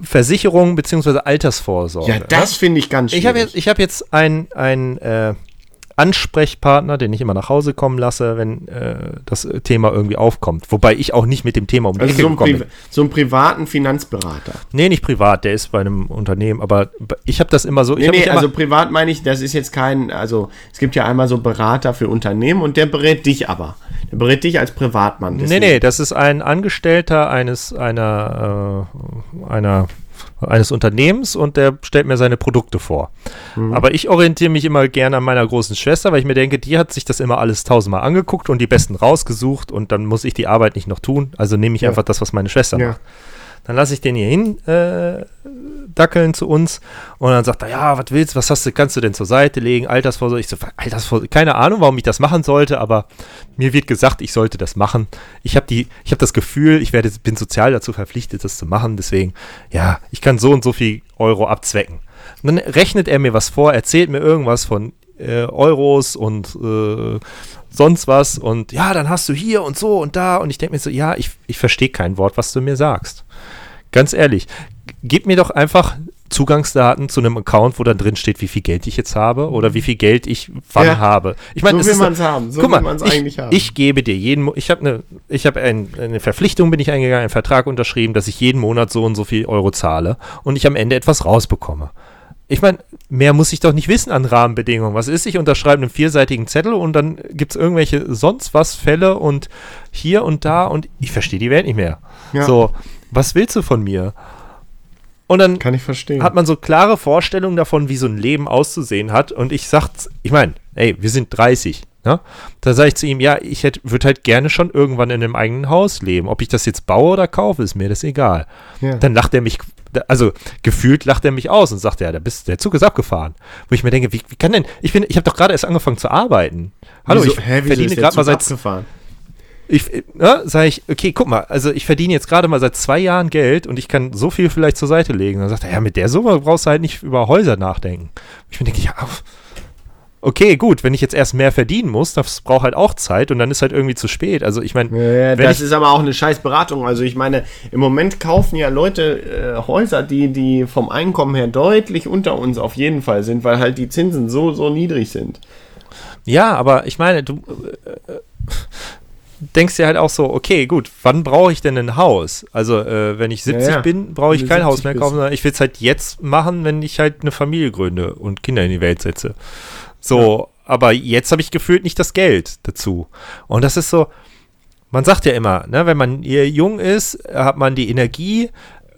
Versicherung beziehungsweise Altersvorsorge. Ja, das finde ich ganz Ich schwierig. habe jetzt, ich hab jetzt einen ein, äh, Ansprechpartner, den ich immer nach Hause kommen lasse, wenn äh, das äh, Thema irgendwie aufkommt. Wobei ich auch nicht mit dem Thema um die also Ecke so, einen gekommen bin. so einen privaten Finanzberater. Nee, nicht privat, der ist bei einem Unternehmen, aber ich habe das immer so. Nee, nee, also privat meine ich, das ist jetzt kein, also es gibt ja einmal so Berater für Unternehmen und der berät dich aber. Der berät dich als Privatmann. Nee, deswegen- nee, das ist ein Angestellter eines, einer, äh, einer, eines Unternehmens und der stellt mir seine Produkte vor. Mhm. Aber ich orientiere mich immer gerne an meiner großen Schwester, weil ich mir denke, die hat sich das immer alles tausendmal angeguckt und die besten rausgesucht und dann muss ich die Arbeit nicht noch tun. Also nehme ich Ja. einfach das, was meine Schwester Ja. macht. Dann lasse ich den hier hin äh, dackeln zu uns und dann sagt er, ja, was willst du, was hast du, kannst du denn zur Seite legen, Altersvorsorge? Ich so, Altersvorsorge, keine Ahnung, warum ich das machen sollte, aber mir wird gesagt, ich sollte das machen. Ich habe die, das Gefühl, ich werde, bin sozial dazu verpflichtet, das zu machen, deswegen, ja, ich kann so und so viel Euro abzwecken. Und dann rechnet er mir was vor, erzählt mir irgendwas von äh, Euros und äh, sonst was und ja, dann hast du hier und so und da und ich denke mir so, ja, ich, ich verstehe kein Wort, was du mir sagst. Ganz ehrlich, gib mir doch einfach Zugangsdaten zu einem Account, wo dann drin steht, wie viel Geld ich jetzt habe oder wie viel Geld ich wann Ja. habe. Ich meine, So es will ist- man's haben, so guck will man's ich, eigentlich haben. Ich gebe dir jeden, Mo- ich habe eine, ich habe ein, eine Verpflichtung, bin ich eingegangen, einen Vertrag unterschrieben, dass ich jeden Monat so und so viel Euro zahle und ich am Ende etwas rausbekomme. Ich meine, mehr muss ich doch nicht wissen an Rahmenbedingungen. Was ist, ich unterschreibe einen vierseitigen Zettel und dann gibt es irgendwelche sonst was Fälle und hier und da und ich verstehe die Welt nicht mehr. Ja. So, was willst du von mir? Und dann Kann ich verstehen. hat man so klare Vorstellungen davon, wie so ein Leben auszusehen hat. Und ich sag, ich meine, ey, wir sind 30. Ne? Da sage ich zu ihm, ja, ich würde halt gerne schon irgendwann in einem eigenen Haus leben. Ob ich das jetzt baue oder kaufe, ist mir das egal. Ja. Dann lacht er mich, also gefühlt lacht er mich aus und sagt, ja, der, bist, der Zug ist abgefahren. Wo ich mir denke, wie, wie kann denn, ich bin, ich habe doch gerade erst angefangen zu arbeiten. Hallo, Wieso- ich hä, verdiene gerade mal seit abgefahren? ich, ne, sage ich, okay, guck mal, also ich verdiene jetzt gerade mal seit zwei Jahren Geld und ich kann so viel vielleicht zur Seite legen. Dann sagt er, ja, mit der Summe brauchst du halt nicht über Häuser nachdenken. Ich mir denke, ja, okay, gut, wenn ich jetzt erst mehr verdienen muss, das braucht halt auch Zeit und dann ist halt irgendwie zu spät. Also ich meine, Ja, das ich, ist aber auch eine scheiß Beratung. Also ich meine, im Moment kaufen ja Leute äh, Häuser, die, die vom Einkommen her deutlich unter uns auf jeden Fall sind, weil halt die Zinsen so, so niedrig sind. ja, aber ich meine, du äh, äh, denkst dir halt auch so, okay, gut, wann brauche ich denn ein Haus? Also äh, wenn ich 70 ja. bin, brauche ich kein Haus 70 mehr kaufen, sondern ich will es halt jetzt machen, wenn ich halt eine Familie gründe und Kinder in die Welt setze. So, aber jetzt habe ich gefühlt nicht das Geld dazu. Und das ist so, man sagt ja immer, ne, wenn man jung ist, hat man die Energie,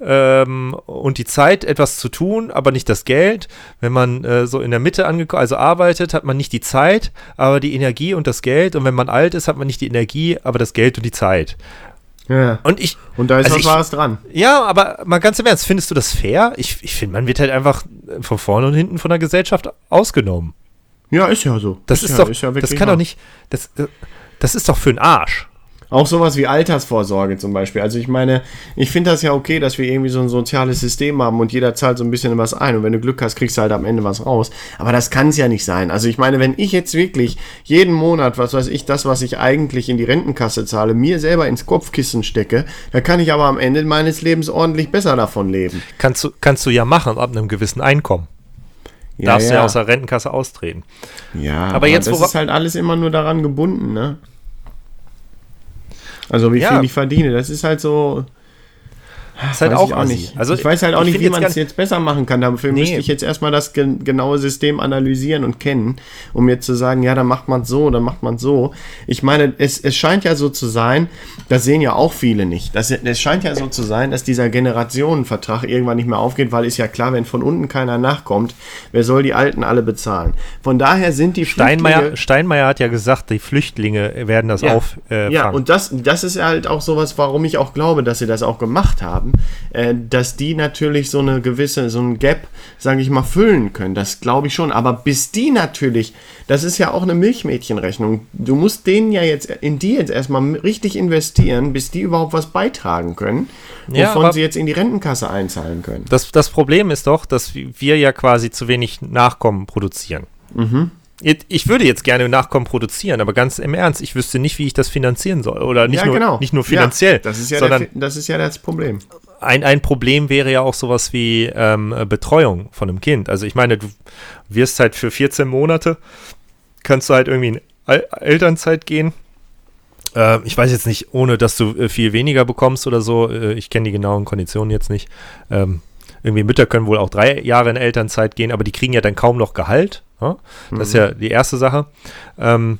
ähm, und die Zeit, etwas zu tun, aber nicht das Geld. Wenn man äh, so in der Mitte angekommen, also arbeitet, hat man nicht die Zeit, aber die Energie und das Geld. Und wenn man alt ist, hat man nicht die Energie, aber das Geld und die Zeit. Ja. Und ich. Und da ist also was ich- Wahres dran. Ja, aber mal ganz im Ernst, findest du das fair? Ich, ich finde, man wird halt einfach von vorne und hinten von der Gesellschaft ausgenommen. Ja, ist ja so. Das ist, ja, doch, ja das kann doch nicht, das, das ist doch für den Arsch. Auch sowas wie Altersvorsorge zum Beispiel. Also ich meine, ich finde das ja okay, dass wir irgendwie so ein soziales System haben und jeder zahlt so ein bisschen was ein und wenn du Glück hast, kriegst du halt am Ende was raus. Aber das kann es ja nicht sein. Also ich meine, wenn ich jetzt wirklich jeden Monat, was weiß ich, das, was ich eigentlich in die Rentenkasse zahle, mir selber ins Kopfkissen stecke, dann kann ich aber am Ende meines Lebens ordentlich besser davon leben. Kannst du, kannst du ja machen ab einem gewissen Einkommen. Darfst du ja aus der Rentenkasse austreten. Ja, Aber jetzt, das ist halt alles immer nur daran gebunden, ne? Also wie Ja. viel ich verdiene, das ist halt so. Ist halt weiß auch ich auch assi. nicht. Also ich weiß halt auch ich nicht, wie man es jetzt besser machen kann. Dafür Nee. müsste ich jetzt erstmal das gen genaue System analysieren und kennen, um jetzt zu sagen, ja, dann macht man es so, dann macht man es so. Ich meine, es, es scheint ja so zu sein, das sehen ja auch viele nicht. Das, es scheint ja so zu sein, dass dieser Generationenvertrag irgendwann nicht mehr aufgeht, weil ist ja klar, wenn von unten keiner nachkommt, wer soll die Alten alle bezahlen? Von daher sind die Steinmeier, Flüchtlinge- Steinmeier hat ja gesagt, die Flüchtlinge werden das ja. auffangen. Äh, ja, und das, das ist halt auch sowas, warum ich auch glaube, dass sie das auch gemacht haben, äh, dass die natürlich so eine gewisse, so ein Gap, sage ich mal, füllen können. Das glaube ich schon. Aber bis die natürlich, das ist ja auch eine Milchmädchenrechnung. Du musst denen ja jetzt, in die jetzt erstmal richtig investieren, bis die überhaupt was beitragen können, Ja, wovon aber- sie jetzt in die Rentenkasse einzahlen können. Das, das Problem ist doch, dass wir ja quasi zu wenig Nachkommen produzieren. Mhm. Ich- würde jetzt gerne Nachkommen produzieren, aber ganz im Ernst, ich wüsste nicht, wie ich das finanzieren soll. Oder nicht, ja, nur, genau. nicht nur finanziell, Ja, das, ist ja sondern der, das ist ja das Problem. ein, ein Problem wäre ja auch sowas wie ähm, äh, Betreuung von einem Kind. Also ich meine, du wirst halt für 14 Monate, kannst du halt irgendwie in El Elternzeit gehen. Äh, ich weiß jetzt nicht, ohne dass du äh, viel weniger bekommst oder so. Äh, ich kenne die genauen Konditionen jetzt nicht. Ähm, irgendwie Mütter können wohl auch drei Jahre in Elternzeit gehen, aber die kriegen ja dann kaum noch Gehalt. Ja? Das ist ja die erste Sache. Ähm,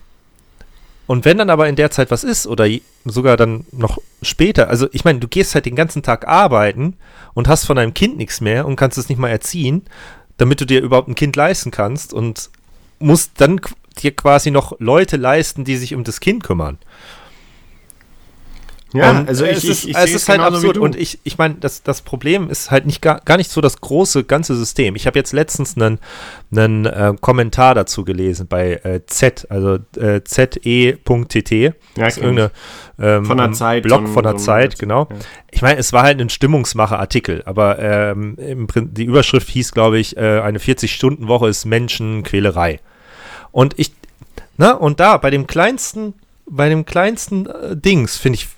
und wenn dann aber in der Zeit was ist oder sogar dann noch später, also ich meine, du gehst halt den ganzen Tag arbeiten und hast von deinem Kind nichts mehr und kannst es nicht mal erziehen, damit du dir überhaupt ein Kind leisten kannst und musst dann dir quasi noch Leute leisten, die sich um das Kind kümmern. Ja, Und also ich, es ich, ist, ich es sehe ist halt genauso wie absurd. Und ich, ich meine, das, das Problem ist halt nicht gar, gar nicht so das große ganze System. Ich habe jetzt letztens einen, einen äh, Kommentar dazu gelesen bei äh, Z, also äh, ze.tt. Ja, das ist ich. irgendeine ähm, Von der Zeit, Blog von der so Zeit, genau. ja. Ich meine, es war halt ein Stimmungsmacher-Artikel, aber ähm, im, die Überschrift hieß, glaube ich, äh, eine 40-Stunden-Woche ist Menschenquälerei. Und ich, na, und da, bei dem kleinsten, bei dem kleinsten äh, Dings, finde ich,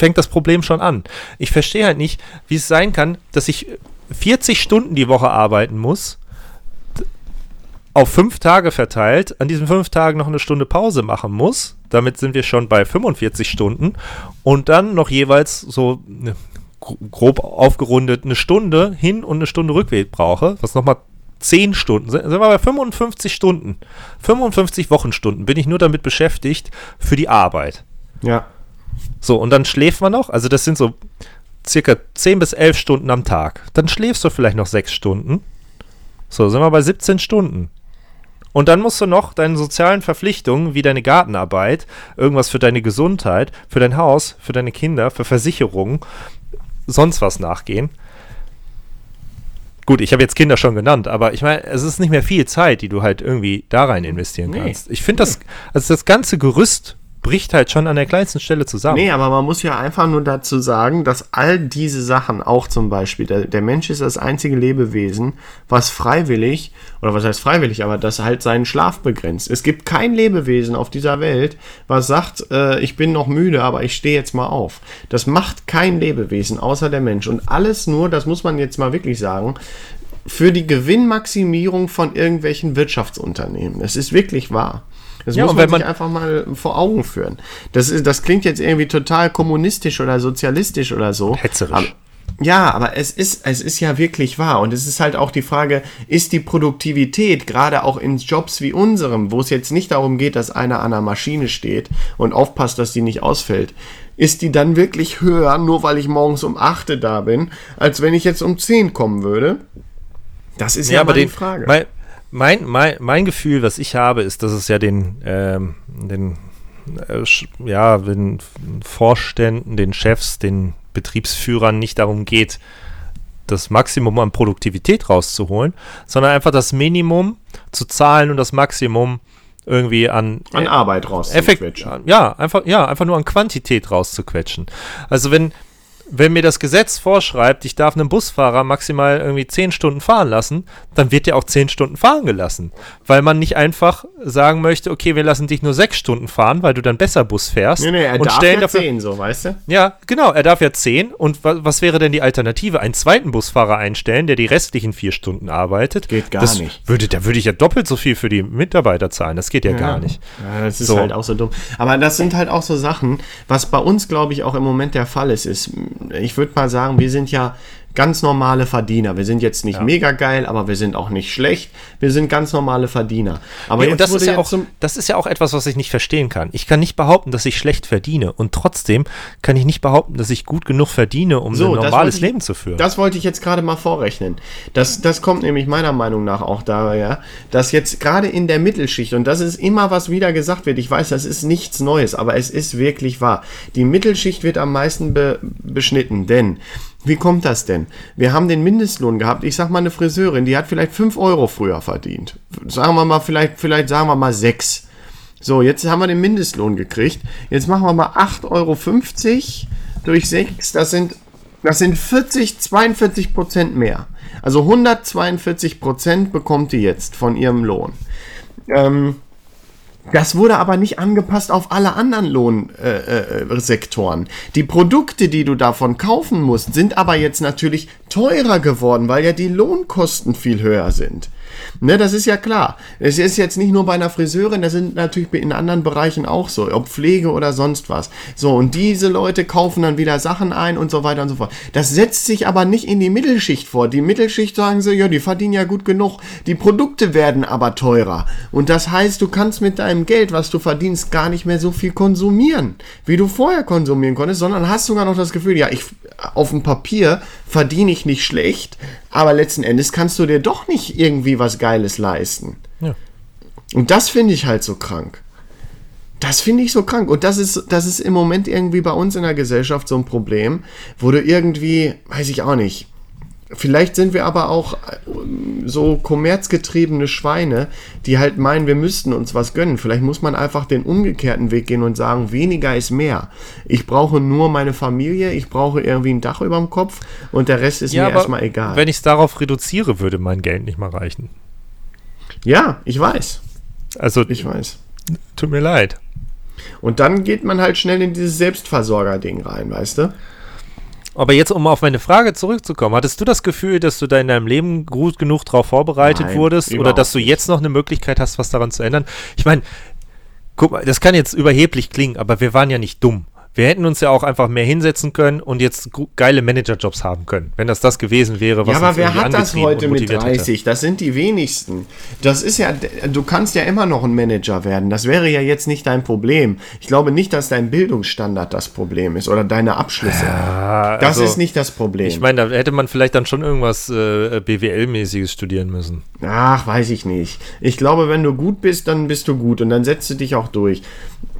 fängt das Problem schon an. Ich verstehe halt nicht, wie es sein kann, dass ich 40 Stunden die Woche arbeiten muss, auf fünf Tage verteilt, an diesen fünf Tagen noch eine Stunde Pause machen muss. Damit sind wir schon bei 45 Stunden und dann noch jeweils so ne, gro- grob aufgerundet eine Stunde hin und eine Stunde Rückweg brauche, was nochmal 10 Stunden, sind sind wir bei 55 Stunden. 55 Wochenstunden bin ich nur damit beschäftigt für die Arbeit. Ja. So, und dann schläft man noch. Also, das sind so circa 10 bis 11 Stunden am Tag. Dann schläfst du vielleicht noch 6 Stunden. So, sind wir bei 17 Stunden. Und dann musst du noch deine sozialen Verpflichtungen, wie deine Gartenarbeit, irgendwas für deine Gesundheit, für dein Haus, für deine Kinder, für Versicherungen, sonst was nachgehen. Gut, ich habe jetzt Kinder schon genannt, aber ich meine, es ist nicht mehr viel Zeit, die du halt irgendwie da rein investieren Nee. kannst. Ich finde das, also das ganze Gerüst bricht halt schon an der kleinsten Stelle zusammen. Nee, aber man muss ja einfach nur dazu sagen, dass all diese Sachen, auch zum Beispiel, der, der Mensch ist das einzige Lebewesen, was freiwillig, oder was heißt freiwillig, aber das halt seinen Schlaf begrenzt. Es gibt kein Lebewesen auf dieser Welt, was sagt, äh, ich bin noch müde, aber ich stehe jetzt mal auf. Das macht kein Lebewesen, außer der Mensch. Und alles nur, das muss man jetzt mal wirklich sagen, für die Gewinnmaximierung von irgendwelchen Wirtschaftsunternehmen. Es ist wirklich wahr. Das Ja, muss man wenn sich man- einfach mal vor Augen führen. Das, ist, das klingt jetzt irgendwie total kommunistisch oder sozialistisch oder so. Hetzerisch. Aber, ja, aber es ist, es ist ja wirklich wahr. Und es ist halt auch die Frage, ist die Produktivität, gerade auch in Jobs wie unserem, wo es jetzt nicht darum geht, dass einer an einer Maschine steht und aufpasst, dass die nicht ausfällt, ist die dann wirklich höher, nur weil ich morgens um 8 da bin, als wenn ich jetzt um 10 kommen würde? Das ist ja, Ja, aber den, Frage. Mein, mein, mein, mein Gefühl, was ich habe, ist, dass es ja den, ähm, den, äh, ja, den Vorständen, den Chefs, den Betriebsführern nicht darum geht, das Maximum an Produktivität rauszuholen, sondern einfach das Minimum zu zahlen und das Maximum irgendwie an An Arbeit rauszuquetschen. ja, einfach, ja, einfach nur an Quantität rauszuquetschen. Also wenn, wenn mir das Gesetz vorschreibt, ich darf einen Busfahrer maximal irgendwie 10 Stunden fahren lassen, dann wird der auch 10 Stunden fahren gelassen. Weil man nicht einfach sagen möchte, okay, wir lassen dich nur 6 Stunden fahren, weil du dann besser Bus fährst. Nee, nee, er und darf stellen ja dafür, 10, so, weißt du? ja, genau, er darf ja 10. Und wa was wäre denn die Alternative? Einen zweiten Busfahrer einstellen, der die restlichen vier Stunden arbeitet? Geht gar das nicht. Würde, da würde ich ja doppelt so viel für die Mitarbeiter zahlen. Das geht ja, gar nicht. Ja, das ist So. halt auch so dumm. Aber das sind halt auch so Sachen, was bei uns, glaube ich, auch im Moment der Fall ist, ist, ich würde mal sagen, wir sind ja ganz normale Verdiener. Wir sind jetzt nicht mega geil, aber wir sind auch nicht schlecht. Wir sind ganz normale Verdiener. Aber Nee, und das ist, ja auch, das ist ja auch etwas, was ich nicht verstehen kann. Ich kann nicht behaupten, dass ich schlecht verdiene. Und trotzdem kann ich nicht behaupten, dass ich gut genug verdiene, um So, ein normales ich- Leben zu führen. Das wollte ich jetzt gerade mal vorrechnen. Das, das kommt nämlich meiner Meinung nach auch daher, dass jetzt gerade in der Mittelschicht, und das ist immer, was wieder gesagt wird, ich weiß, das ist nichts Neues, aber es ist wirklich wahr. Die Mittelschicht wird am meisten be beschnitten, denn wie kommt das denn? Wir haben den Mindestlohn gehabt. Ich sag mal, eine Friseurin, die hat vielleicht 5 Euro früher verdient. Sagen wir mal, vielleicht, vielleicht sagen wir mal 6. So, jetzt haben wir den Mindestlohn gekriegt. Jetzt machen wir mal 8,50 Euro durch 6. Das sind, das sind 40, 42 Prozent mehr. Also 142 Prozent bekommt die jetzt von ihrem Lohn. Ähm, das wurde aber nicht angepasst auf alle anderen Lohnsektoren. Äh, Sektoren. die Produkte, die du davon kaufen musst, sind aber jetzt natürlich teurer geworden, weil ja die Lohnkosten viel höher sind. Ne, das ist ja klar. Es ist jetzt nicht nur bei einer Friseurin, das sind natürlich in anderen Bereichen auch so, ob Pflege oder sonst was. So, und diese Leute kaufen dann wieder Sachen ein und so weiter und so fort. Das setzt sich aber nicht in die Mittelschicht vor. Die Mittelschicht sagen sie, ja, die verdienen ja gut genug. Die Produkte werden aber teurer. Und das heißt, du kannst mit deinem Geld, was du verdienst, gar nicht mehr so viel konsumieren, wie du vorher konsumieren konntest, sondern hast sogar noch das Gefühl, ja, ich auf dem Papier verdiene ich nicht schlecht, aber letzten Endes kannst du dir doch nicht irgendwie was Geiles leisten. Ja. Und das finde ich halt so krank. Das finde ich so krank. Und das ist, das ist im Moment irgendwie bei uns in der Gesellschaft so ein Problem, wo du irgendwie, weiß ich auch nicht, Vielleicht sind wir aber auch äh, so kommerzgetriebene Schweine, die halt meinen, wir müssten uns was gönnen. Vielleicht muss man einfach den umgekehrten Weg gehen und sagen, weniger ist mehr. Ich brauche nur meine Familie, ich brauche irgendwie ein Dach über dem Kopf und der Rest ist ja, mir erstmal egal. wenn ich es darauf reduziere, würde mein Geld nicht mal reichen. Ja, ich weiß. Also, Ich weiß. tut mir leid. Und dann geht man halt schnell in dieses Selbstversorger-Ding rein, weißt du? Aber jetzt, um auf meine Frage zurückzukommen, hattest du das Gefühl, dass du da in deinem Leben gut genug darauf vorbereitet Nein, wurdest oder dass du jetzt noch eine Möglichkeit hast, was daran zu ändern? Ich meine, guck mal, das kann jetzt überheblich klingen, aber wir waren ja nicht dumm. Wir hätten uns ja auch einfach mehr hinsetzen können und jetzt geile Managerjobs haben können, wenn das das gewesen wäre, was Ja, aber wer hat das heute mit motiviert hätte. 30? Das sind die wenigsten. Das ist ja, du kannst ja immer noch ein Manager werden. Das wäre ja jetzt nicht dein Problem. Ich glaube nicht, dass dein Bildungsstandard das Problem ist oder deine Abschlüsse. das also, ist nicht das Problem. Ich meine, da hätte man vielleicht dann schon irgendwas äh, BWL-mäßiges studieren müssen. Ach, weiß ich nicht. Ich glaube, wenn du gut bist, dann bist du gut und dann setzt du dich auch durch.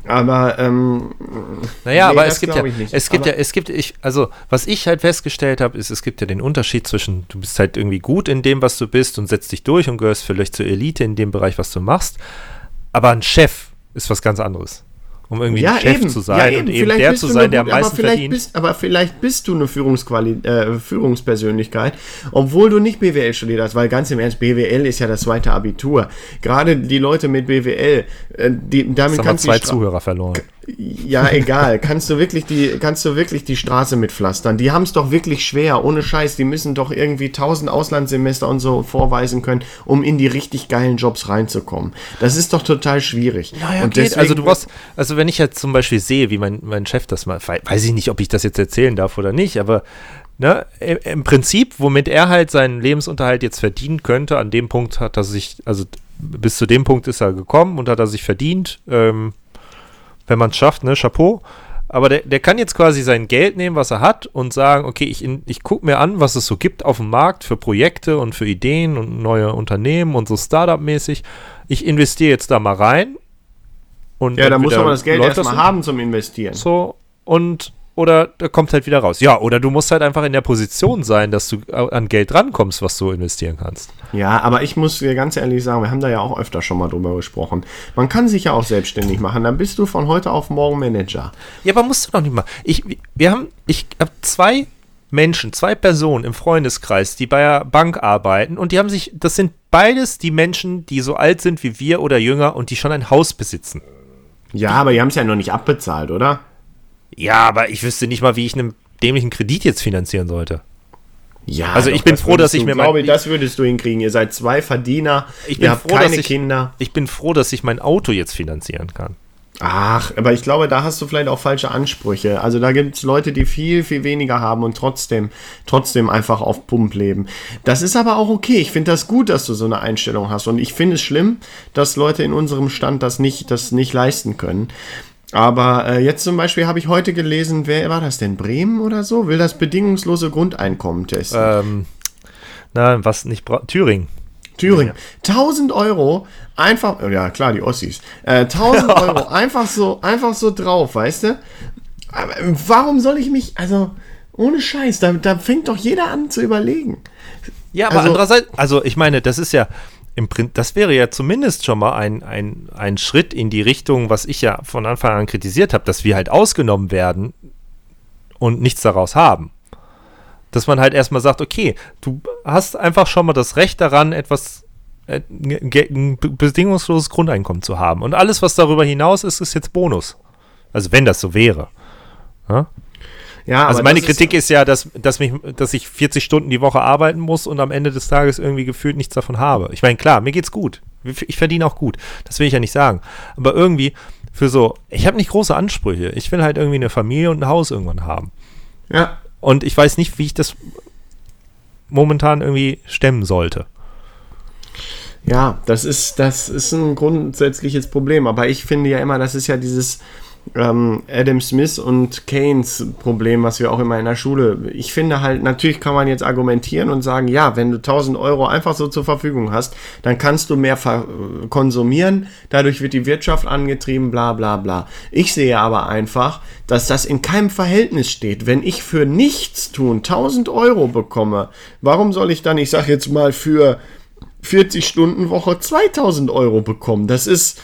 Aber, ähm, Naja, Nee, aber es gibt ja, es gibt Aber- ja, es gibt, ich, also was ich halt festgestellt habe, ist, es gibt ja den Unterschied zwischen, du bist halt irgendwie gut in dem, was du bist und setzt dich durch und gehörst vielleicht zur Elite in dem Bereich, was du machst. Aber ein Chef ist was ganz anderes. Um irgendwie ja, Chef eben. zu sein ja, und eben. eben Vielleicht der bist zu du sein, der am gut- aber meisten vielleicht verdient. Bist, aber vielleicht bist du eine Führungsquali äh, Führungspersönlichkeit, obwohl du nicht BWL studiert hast, weil ganz im Ernst, BWL ist ja das zweite Abitur. Gerade die Leute mit BWL, äh, die, damit kannst du zwei Zuhörer verloren. Ja, egal. kannst du wirklich die, kannst du wirklich die Straße mitpflastern? Die haben es doch wirklich schwer, ohne Scheiß. Die müssen doch irgendwie tausend Auslandssemester und so vorweisen können, um in die richtig geilen Jobs reinzukommen. Das ist doch total schwierig. Naja, und deswegen, also du brauchst, also wenn ich jetzt zum Beispiel sehe, wie mein, mein Chef das mal, wei- weiß ich nicht, ob ich das jetzt erzählen darf oder nicht, aber ne, im, im Prinzip, womit er halt seinen Lebensunterhalt jetzt verdienen könnte, an dem Punkt hat er sich, also bis zu dem Punkt ist er gekommen und hat er sich verdient, ähm, wenn man es schafft, ne, Chapeau. Aber der, der kann jetzt quasi sein Geld nehmen, was er hat, und sagen, okay, ich, ich gucke mir an, was es so gibt auf dem Markt für Projekte und für Ideen und neue Unternehmen und so Startup-mäßig. Ich investiere jetzt da mal rein. Und Ja, da muss aber das Geld erstmal haben zum Investieren. so und oder da kommt halt wieder raus. Ja, oder du musst halt einfach in der Position sein, dass du äh, an Geld rankommst, was du investieren kannst. Ja, aber ich muss dir ganz ehrlich sagen, wir haben da ja auch öfter schon mal drüber gesprochen. Man kann sich ja auch selbstständig machen. Dann bist du von heute auf morgen Manager. Ja, aber musst du noch nicht mal. Ich, wir haben, ich habe zwei Menschen, zwei Personen im Freundeskreis, die bei der Bank arbeiten und die haben sich, das sind beides die Menschen, die so alt sind wie wir oder jünger und die schon ein Haus besitzen. Ja, aber die haben es ja noch nicht abbezahlt, oder? Ja, aber ich wüsste nicht mal, wie ich einen dämlichen Kredit jetzt finanzieren sollte. Ja, Also ich bin froh, dass ich du, mir mein- glaube, das würdest du hinkriegen. Ihr seid zwei Verdiener, Ich ihr bin habt froh, keine dass ich, Kinder. Ich bin froh, dass ich mein Auto jetzt finanzieren kann. Ach, aber ich glaube, da hast du vielleicht auch falsche Ansprüche. Also da gibt es Leute, die viel, viel weniger haben und trotzdem, trotzdem einfach auf Pump leben. Das ist aber auch okay. Ich finde das gut, dass du so eine Einstellung hast. Und ich finde es schlimm, dass Leute in unserem Stand das nicht, das nicht leisten können. Aber äh, jetzt zum Beispiel habe ich heute gelesen, wer war das denn? Bremen oder so? Will das bedingungslose Grundeinkommen testen. Ähm, na, was nicht bra Thüringen. Thüringen. 1000 Euro einfach, oh ja klar, die Ossis. Äh, 1000 <laughs> Euro einfach so, einfach so drauf, weißt du? Aber äh, warum soll ich mich, also ohne Scheiß, da, da fängt doch jeder an zu überlegen. Ja, aber Also- andererseits, also ich meine, das ist ja im Prinzip, das wäre ja zumindest schon mal ein, ein, ein Schritt in die Richtung, was ich ja von Anfang an kritisiert habe, dass wir halt ausgenommen werden und nichts daraus haben. Dass man halt erstmal sagt, okay, du hast einfach schon mal das Recht daran, etwas äh, ein be- bedingungsloses Grundeinkommen zu haben. Und alles, was darüber hinaus ist, ist jetzt Bonus. Also wenn das so wäre. Ja? Ja, Also meine Kritik ist, ja, dass, dass, mich, dass ich 40 Stunden die Woche arbeiten muss und am Ende des Tages irgendwie gefühlt nichts davon habe. Ich meine, klar, mir geht's gut. Ich verdiene auch gut. Das will ich ja nicht sagen. Aber irgendwie für so, ich habe nicht große Ansprüche. Ich will halt irgendwie eine Familie und ein Haus irgendwann haben. Ja, Und ich weiß nicht, wie ich das momentan irgendwie stemmen sollte. Ja, das ist, das ist ein grundsätzliches Problem. Aber ich finde ja immer, das ist ja dieses ähm, Adam Smith und Keynes Problem, was wir auch immer in der Schule. Ich finde halt, natürlich kann man jetzt argumentieren und sagen, ja, wenn du 1000 Euro einfach so zur Verfügung hast, dann kannst du mehr konsumieren, dadurch wird die Wirtschaft angetrieben, bla bla bla. Ich sehe aber einfach, dass das in keinem Verhältnis steht. Wenn ich für nichts tun 1000 Euro bekomme, warum soll ich dann, ich sag jetzt mal, für 40 Stunden Woche 2000 Euro bekommen. Das ist,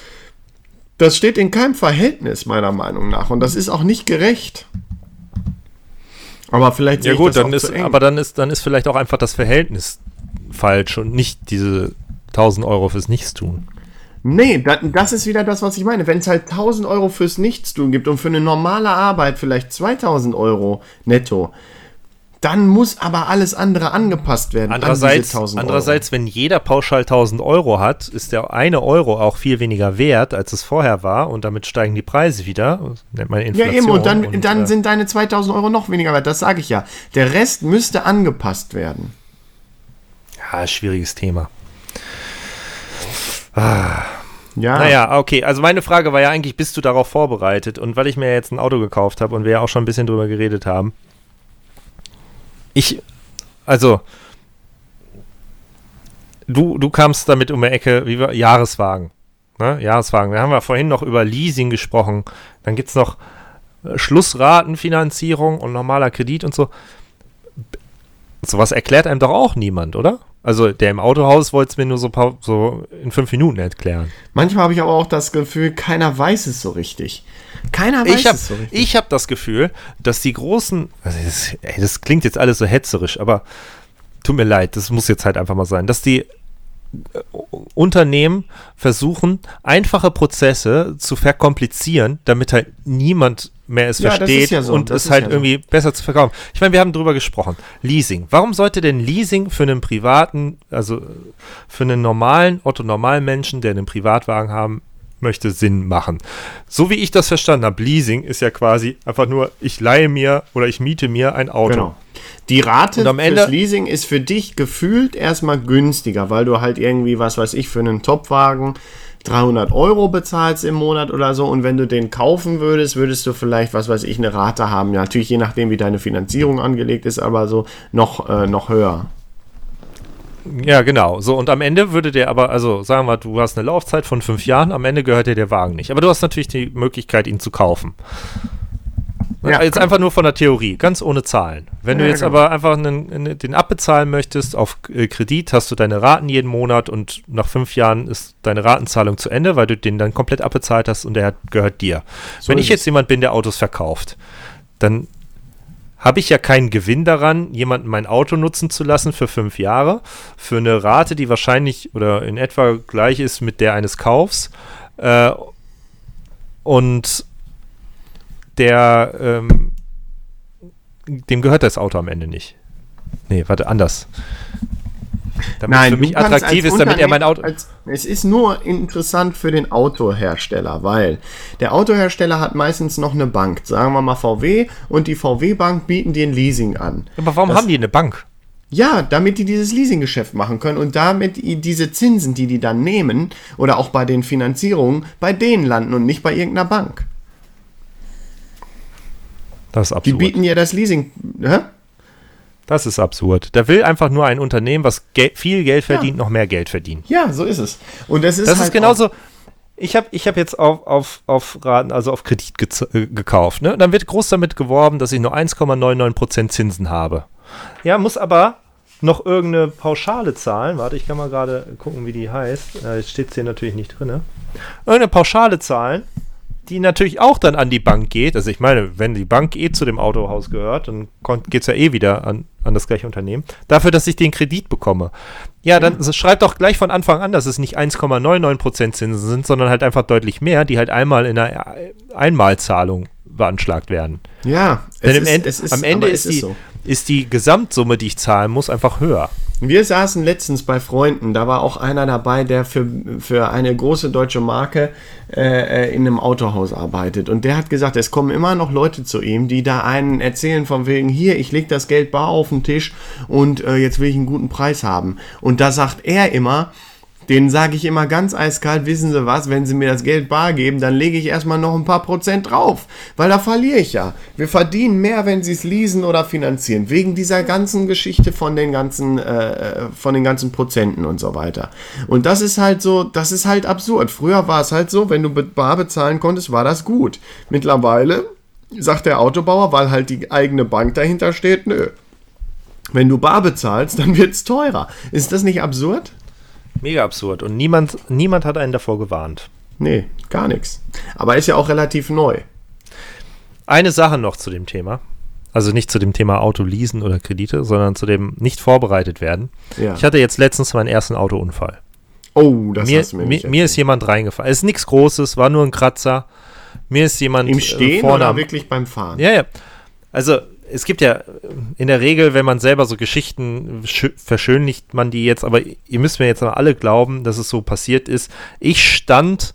das steht in keinem Verhältnis meiner Meinung nach und das ist auch nicht gerecht. Aber vielleicht Ja gut, das dann auch ist, aber dann ist, dann ist vielleicht auch einfach das Verhältnis falsch und nicht diese 1000 Euro fürs Nichtstun. Nee, da, das ist wieder das, was ich meine. Wenn es halt 1000 Euro fürs Nichtstun gibt und für eine normale Arbeit vielleicht 2000 Euro netto, dann muss aber alles andere angepasst werden. an Andererseits, 1000 Euro. andererseits, wenn jeder pauschal 1000 Euro hat, ist der eine Euro auch viel weniger wert, als es vorher war und damit steigen die Preise wieder. Nennt man Ja, Inflation. eben, und dann, dann äh, sind deine 2000 Euro noch weniger wert. Das sage ich ja. Der Rest müsste angepasst werden. Ja, schwieriges Thema. Ja, Naja, okay. Also meine Frage war ja eigentlich, bist du darauf vorbereitet? Und weil ich mir jetzt ein Auto gekauft habe und wir ja auch schon ein bisschen drüber geredet haben, ich, also, du, du kamst damit um die Ecke, wie wir, Jahreswagen. Ne? Jahreswagen. Da haben wir vorhin noch über Leasing gesprochen. Dann gibt es noch äh, Schlussratenfinanzierung und normaler Kredit und so. Sowas erklärt einem doch auch niemand, oder? Also der im Autohaus wollte es mir nur so, paar, so in fünf Minuten erklären. manchmal habe ich aber auch das Gefühl, keiner weiß es so richtig. Keiner weiß Ich habe es so richtig. hab das Gefühl, dass die großen, also das, ey, das klingt jetzt alles so hetzerisch, aber tut mir leid, das muss jetzt halt einfach mal sein, dass die äh, Unternehmen versuchen, einfache Prozesse zu verkomplizieren, damit halt niemand mehr es Ja, versteht ja so, und es halt ja so. irgendwie besser zu verkaufen. Ich meine, wir haben drüber gesprochen. Leasing. Warum sollte denn Leasing für einen privaten, also für einen normalen, Otto-normalen Menschen, der einen Privatwagen haben möchte, Sinn machen? So wie ich das verstanden habe, Leasing ist ja quasi einfach nur, ich leihe mir oder ich miete mir ein Auto. Genau. Die Rate Und am Ende- fürs Leasing ist für dich gefühlt erstmal günstiger, weil du halt irgendwie, was weiß ich, für einen Topwagen 300 Euro bezahlst im Monat oder so und wenn du den kaufen würdest, würdest du vielleicht, was weiß ich, eine Rate haben. Ja, natürlich je nachdem, wie deine Finanzierung angelegt ist, aber so noch, äh, noch höher. Ja, genau. So, und am Ende würde der aber, also sagen wir, du hast eine Laufzeit von fünf Jahren, am Ende gehört dir der Wagen nicht. Aber du hast natürlich die Möglichkeit, ihn zu kaufen. Ja. Jetzt einfach nur von der Theorie, ganz ohne Zahlen. Wenn du Ja, jetzt genau. aber einfach einen, einen- den abbezahlen möchtest auf äh, Kredit, hast du deine Raten jeden Monat und nach fünf Jahren ist deine Ratenzahlung zu Ende, weil du den dann komplett abbezahlt hast und der gehört dir. Wenn ist ich jetzt es. jemand bin, der Autos verkauft, dann habe ich ja keinen Gewinn daran, jemanden mein Auto nutzen zu lassen für fünf Jahre, für eine Rate, die wahrscheinlich oder in etwa gleich ist mit der eines Kaufs. Äh, und der, ähm, dem gehört das Auto am Ende nicht. Nee, warte, anders. Damit es für mich attraktiv ist, damit er mein Auto. Als, es ist nur interessant für den Autohersteller, weil der Autohersteller hat meistens noch eine Bank, sagen wir mal VW, und die VW-Bank bieten dir ein Leasing an. Aber warum das- haben die eine Bank? Ja, damit die dieses Leasinggeschäft machen können und damit diese Zinsen, die die dann nehmen, oder auch bei den Finanzierungen, bei denen landen und nicht bei irgendeiner Bank. Das ist Die absurd. bieten ja das Leasing. Hä? Das ist absurd. Da will einfach nur ein Unternehmen, was Gel viel Geld verdient, noch mehr Geld verdienen. Ja, so ist es. Und das ist Das halt ist genauso. Ich habe ich hab jetzt auf, auf, auf Raten, also auf Kredit gez- äh, gekauft. Ne? Dann wird groß damit geworben, dass ich nur 1,99% Zinsen habe. Ja, muss aber noch irgendeine Pauschale zahlen. Warte, ich kann mal gerade gucken, wie die heißt. Äh, jetzt steht es hier natürlich nicht drin. Irgendeine Pauschale zahlen, die natürlich auch dann an die Bank geht. Also ich meine, wenn die Bank eh zu dem Autohaus gehört, dann geht es ja eh wieder an, an das gleiche Unternehmen. Dafür, dass ich den Kredit bekomme. Ja, dann s- schreibt doch gleich von Anfang an, dass es nicht 1,99% Zinsen sind, sondern halt einfach deutlich mehr, die halt einmal in einer Einmalzahlung beanschlagt werden. Ja, es Denn im ist- End, es ist- am Ende ist es die, so. ist die Gesamtsumme, die ich zahlen muss, einfach höher. Wir saßen letztens bei Freunden, da war auch einer dabei, der für, für eine große deutsche Marke äh, äh, in einem Autohaus arbeitet. Und der hat gesagt, es kommen immer noch Leute zu ihm, die da einen erzählen von wegen, hier, ich leg das Geld bar auf den Tisch und äh, jetzt will ich einen guten Preis haben. Und da sagt er immer, denen sage ich immer ganz eiskalt, wissen Sie was, wenn Sie mir das Geld bar geben, dann lege ich erstmal noch ein paar Prozent drauf, weil da verliere ich ja. Wir verdienen mehr, wenn Sie es leasen oder finanzieren, wegen dieser ganzen Geschichte von den ganzen, äh, von den ganzen Prozenten und so weiter. Und das ist halt so, das ist halt absurd. Früher war es halt so, wenn du bar bezahlen konntest, war das gut. Mittlerweile sagt der Autobauer, weil halt die eigene Bank dahinter steht, nö. Wenn du bar bezahlst, dann wird es teurer. Ist das nicht absurd? Mega absurd. Und niemand, niemand hat einen davor gewarnt. Nee, gar nichts. Aber ist ja auch relativ neu. Eine Sache noch zu dem Thema. Also nicht zu dem Thema Auto leasen oder Kredite, sondern zu dem nicht vorbereitet werden. Ja. Ich hatte jetzt letztens meinen ersten Autounfall. oh, das Mir, hast du mir, mir, nicht mir ist jemand reingefallen. Es ist nichts Großes, war nur ein Kratzer. Mir ist jemand Im äh, Stehen vorne oder wirklich beim Fahren? Ja, ja. Also es gibt ja in der Regel, wenn man selber so Geschichten schö- verschönlicht man die jetzt, aber ihr müsst mir jetzt mal alle glauben, dass es so passiert ist. Ich stand,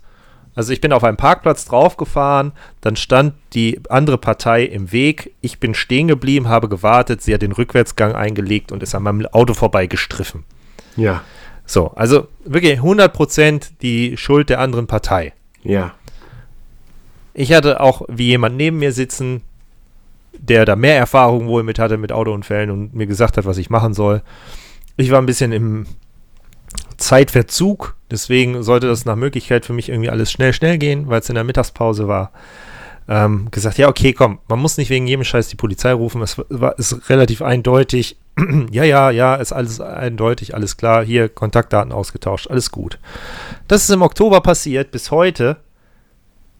also ich bin auf einem Parkplatz draufgefahren, dann stand die andere Partei im Weg. Ich bin stehen geblieben, habe gewartet, sie hat den Rückwärtsgang eingelegt und ist an meinem Auto vorbeigestriffen. Ja, So, also wirklich 100% die Schuld der anderen Partei. ja. Ich hatte auch wie jemand neben mir sitzen, der da mehr Erfahrung wohl mit hatte mit Autounfällen und mir gesagt hat, was ich machen soll. Ich war ein bisschen im Zeitverzug, deswegen sollte das nach Möglichkeit für mich irgendwie alles schnell, schnell gehen, weil es in der Mittagspause war. Ähm, gesagt, ja, okay, komm, man muss nicht wegen jedem Scheiß die Polizei rufen, es war, ist relativ eindeutig. <clears throat> ja, ja, ja, ist alles eindeutig, alles klar, hier Kontaktdaten ausgetauscht, alles gut. Das ist im Oktober passiert, bis heute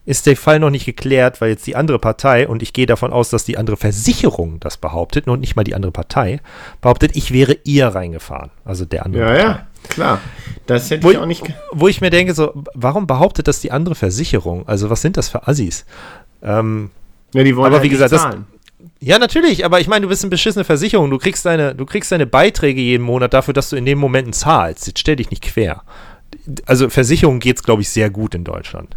ist der Fall noch nicht geklärt, weil jetzt die andere Partei, und ich gehe davon aus, dass die andere Versicherung das behauptet und nicht mal die andere Partei, behauptet, ich wäre ihr reingefahren. Also der andere Ja, Partei. ja, klar. Das hätte Wo ich auch nicht. wo ich mir denke, so, warum behauptet das die andere Versicherung? Also, was sind das für Assis? Ähm, Ja, die wollen Aber halt wie gesagt, das- zahlen. ja, natürlich, aber ich meine, du bist eine beschissene Versicherung. Du kriegst deine, du kriegst deine Beiträge jeden Monat dafür, dass du in den Momenten zahlst. Jetzt stell dich nicht quer. Also Versicherung geht es, glaube ich, sehr gut in Deutschland.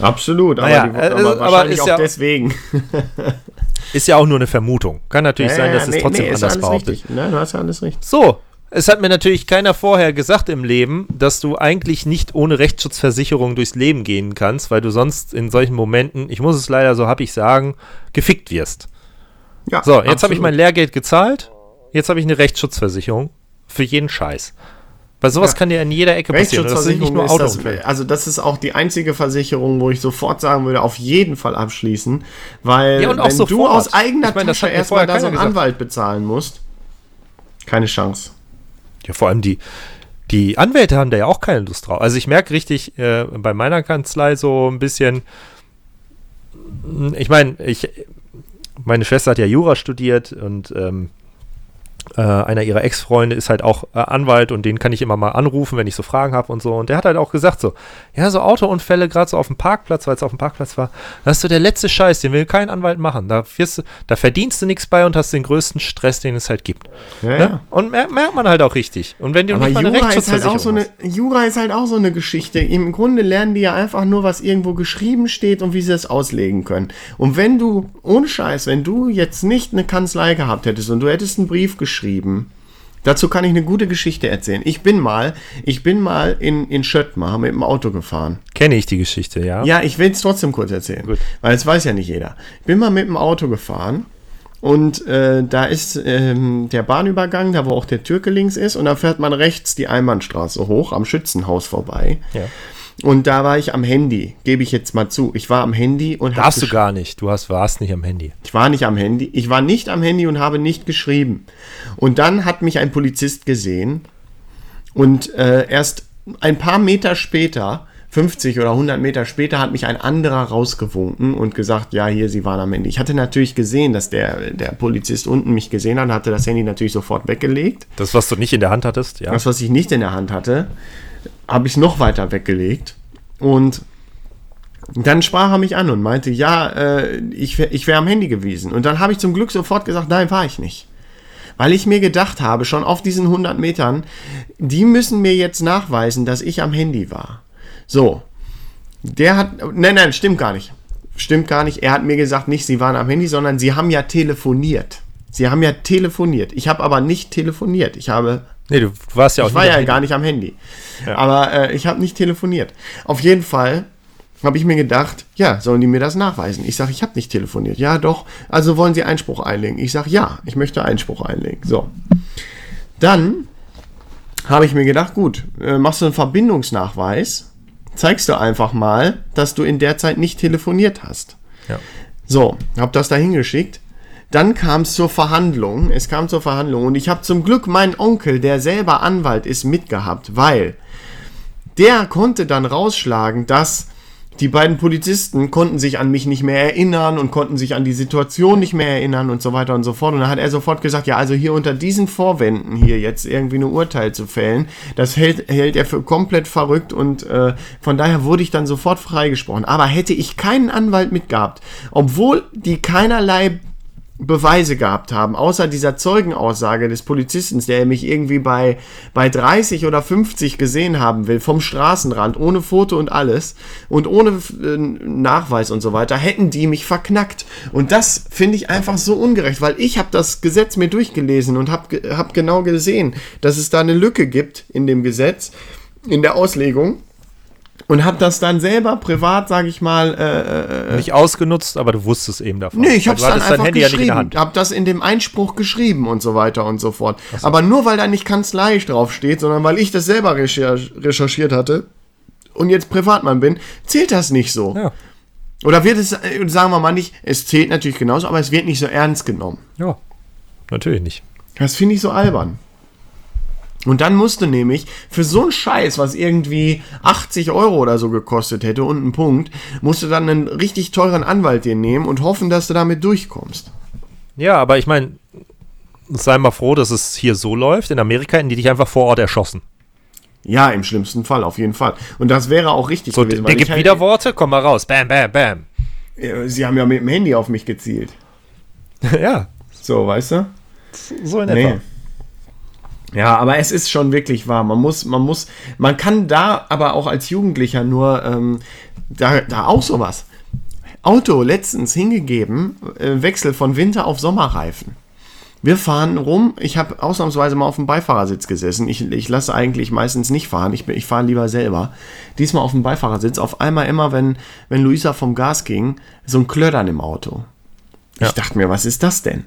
Absolut, aber, Naja, die, äh, aber aber wahrscheinlich ist auch ja- deswegen. <laughs> Ist ja auch nur eine Vermutung. Kann natürlich sein, dass es nee, trotzdem nee, anders behauptet. Nein, du hast ja alles richtig. So, Es hat mir natürlich keiner vorher gesagt im Leben, dass du eigentlich nicht ohne Rechtsschutzversicherung durchs Leben gehen kannst, weil du sonst in solchen Momenten, ich muss es leider so hab ich sagen, gefickt wirst. Ja, So, jetzt habe ich mein Lehrgeld gezahlt, jetzt habe ich eine Rechtsschutzversicherung für jeden Scheiß. Weil sowas Ja. kann dir in jeder Ecke passieren. Das sind nicht nur ist das, Autounfälle. also das ist auch die einzige Versicherung, wo ich sofort sagen würde, auf jeden Fall abschließen, weil Ja, und auch wenn du sofort. aus eigener Ich meine, das Tasche erstmal da so einen gesagt. Anwalt bezahlen musst, keine Chance. Ja, vor allem die, die Anwälte haben da ja auch keine Lust drauf. Also ich merke richtig äh, bei meiner Kanzlei so ein bisschen, ich meine, ich, meine Schwester hat ja Jura studiert und ähm, äh, einer ihrer Ex-Freunde ist halt auch äh, Anwalt und den kann ich immer mal anrufen, wenn ich so Fragen habe und so. Und der hat halt auch gesagt so, ja, so Autounfälle, gerade so auf dem Parkplatz, weil es auf dem Parkplatz war, das ist so der letzte Scheiß, den will kein Anwalt machen. Da, wirst da verdienst du nichts bei und hast den größten Stress, den es halt gibt. Ja, Ne? ja. Und merkt, merkt man halt auch richtig. Und wenn du Aber Jura ist, halt auch so eine, Jura ist halt auch so eine Geschichte. Im Grunde lernen die ja einfach nur, was irgendwo geschrieben steht und wie sie das auslegen können. Und wenn du, ohne Scheiß, wenn du jetzt nicht eine Kanzlei gehabt hättest und du hättest einen Brief geschrieben, dazu kann ich eine gute Geschichte erzählen. Ich bin mal, ich bin mal in, in Schöttmar mit dem Auto gefahren. Kenne ich die Geschichte, ja. Ja, ich will es trotzdem kurz erzählen, Gut. weil es weiß ja nicht jeder. Ich bin mal mit dem Auto gefahren und äh, da ist ähm, der Bahnübergang, da wo auch der Türke links ist, und da fährt man rechts die Einbahnstraße hoch am Schützenhaus vorbei. Ja. Und da war ich am Handy, gebe ich jetzt mal zu. Ich war am Handy und hab Darfst du gar nicht. Du hast, warst nicht am Handy. ich war nicht am Handy. Ich war nicht am Handy und habe nicht geschrieben. Und dann hat mich ein Polizist gesehen und äh, erst ein paar Meter später, 50 oder 100 Meter später, hat mich ein anderer rausgewunken und gesagt, ja, hier, Sie waren am Handy. Ich hatte natürlich gesehen, dass der, der Polizist unten mich gesehen hat, hatte das Handy natürlich sofort weggelegt. Das, was du nicht in der Hand hattest, ja. Das, was ich nicht in der Hand hatte, habe ich noch weiter weggelegt. Und dann sprach er mich an und meinte, ja, äh, ich wäre ich wär am Handy gewesen. Und dann habe ich zum Glück sofort gesagt, nein, war ich nicht. Weil ich mir gedacht habe, schon auf diesen 100 Metern, die müssen mir jetzt nachweisen, dass ich am Handy war. So. Der hat, nein, nein, stimmt gar nicht. Stimmt gar nicht. Er hat mir gesagt, nicht, sie waren am Handy, sondern sie haben ja telefoniert. Sie haben ja telefoniert. Ich habe aber nicht telefoniert. Ich habe Nee, du, du warst ja auch ich war ja gar nicht am Handy. Ja. Aber äh, ich habe nicht telefoniert. Auf jeden Fall habe ich mir gedacht, ja, sollen die mir das nachweisen? Ich sage, ich habe nicht telefoniert. Ja, doch. Also wollen Sie Einspruch einlegen? Ich sage, ja, ich möchte Einspruch einlegen. So. Dann habe ich mir gedacht, gut, äh, machst du einen Verbindungsnachweis, zeigst du einfach mal, dass du in der Zeit nicht telefoniert hast. Ja. So, habe das da hingeschickt. Dann kam es zur Verhandlung. Es kam zur Verhandlung und ich habe zum Glück meinen Onkel, der selber Anwalt ist, mitgehabt, weil der konnte dann rausschlagen, dass die beiden Polizisten konnten sich an mich nicht mehr erinnern und konnten sich an die Situation nicht mehr erinnern und so weiter und so fort. Und dann hat er sofort gesagt, ja, also hier unter diesen Vorwänden hier jetzt irgendwie ein Urteil zu fällen, das hält, hält er für komplett verrückt und äh, von daher wurde ich dann sofort freigesprochen. Aber hätte ich keinen Anwalt mitgehabt, obwohl die keinerlei Beweise gehabt haben, außer dieser Zeugenaussage des Polizisten, der mich irgendwie bei, bei 30 oder 50 gesehen haben will, vom Straßenrand, ohne Foto und alles und ohne äh, Nachweis und so weiter, hätten die mich verknackt. Und das finde ich einfach so ungerecht, weil ich habe das Gesetz mir durchgelesen und habe hab genau gesehen, dass es da eine Lücke gibt in dem Gesetz, in der Auslegung. Und habe das dann selber privat, sage ich mal, äh, Nicht ausgenutzt, aber du wusstest eben davon. Nee, ich hab's du dann einfach Handy ja geschrieben. Hand. hab das in dem Einspruch geschrieben und so weiter und so fort. Aber nur weil da nicht Kanzlei drauf steht, sondern weil ich das selber recher recherchiert hatte und jetzt Privatmann bin, zählt das nicht so. Ja. Oder wird es, äh, sagen wir mal nicht, es zählt natürlich genauso, aber es wird nicht so ernst genommen. ja, natürlich nicht. Das finde ich so albern. Und dann musste nämlich für so einen Scheiß, was irgendwie 80 Euro oder so gekostet hätte und einen Punkt, musste dann einen richtig teuren Anwalt dir nehmen und hoffen, dass du damit durchkommst. Ja, aber ich meine, sei mal froh, dass es hier so läuft. In Amerika hätten die dich einfach vor Ort erschossen. Ja, im schlimmsten Fall, auf jeden Fall. Und das wäre auch richtig So, gewesen. der ich gibt halt- wieder Worte, komm mal raus. Bam, bam, bam. Sie haben ja mit dem Handy auf mich gezielt. <laughs> ja, So, weißt du? so in Nee. Ja, aber es ist schon wirklich wahr. Man muss, man muss, man kann da aber auch als Jugendlicher nur, ähm, da, da auch sowas. Auto letztens hingegeben, äh, Wechsel von Winter auf Sommerreifen. Wir fahren rum. Ich habe ausnahmsweise mal auf dem Beifahrersitz gesessen. Ich, ich lasse eigentlich meistens nicht fahren. Ich, ich fahre lieber selber. Diesmal auf dem Beifahrersitz. Auf einmal immer, wenn, wenn Luisa vom Gas ging, so ein Klödern im Auto. Ja. Ich dachte mir, was ist das denn?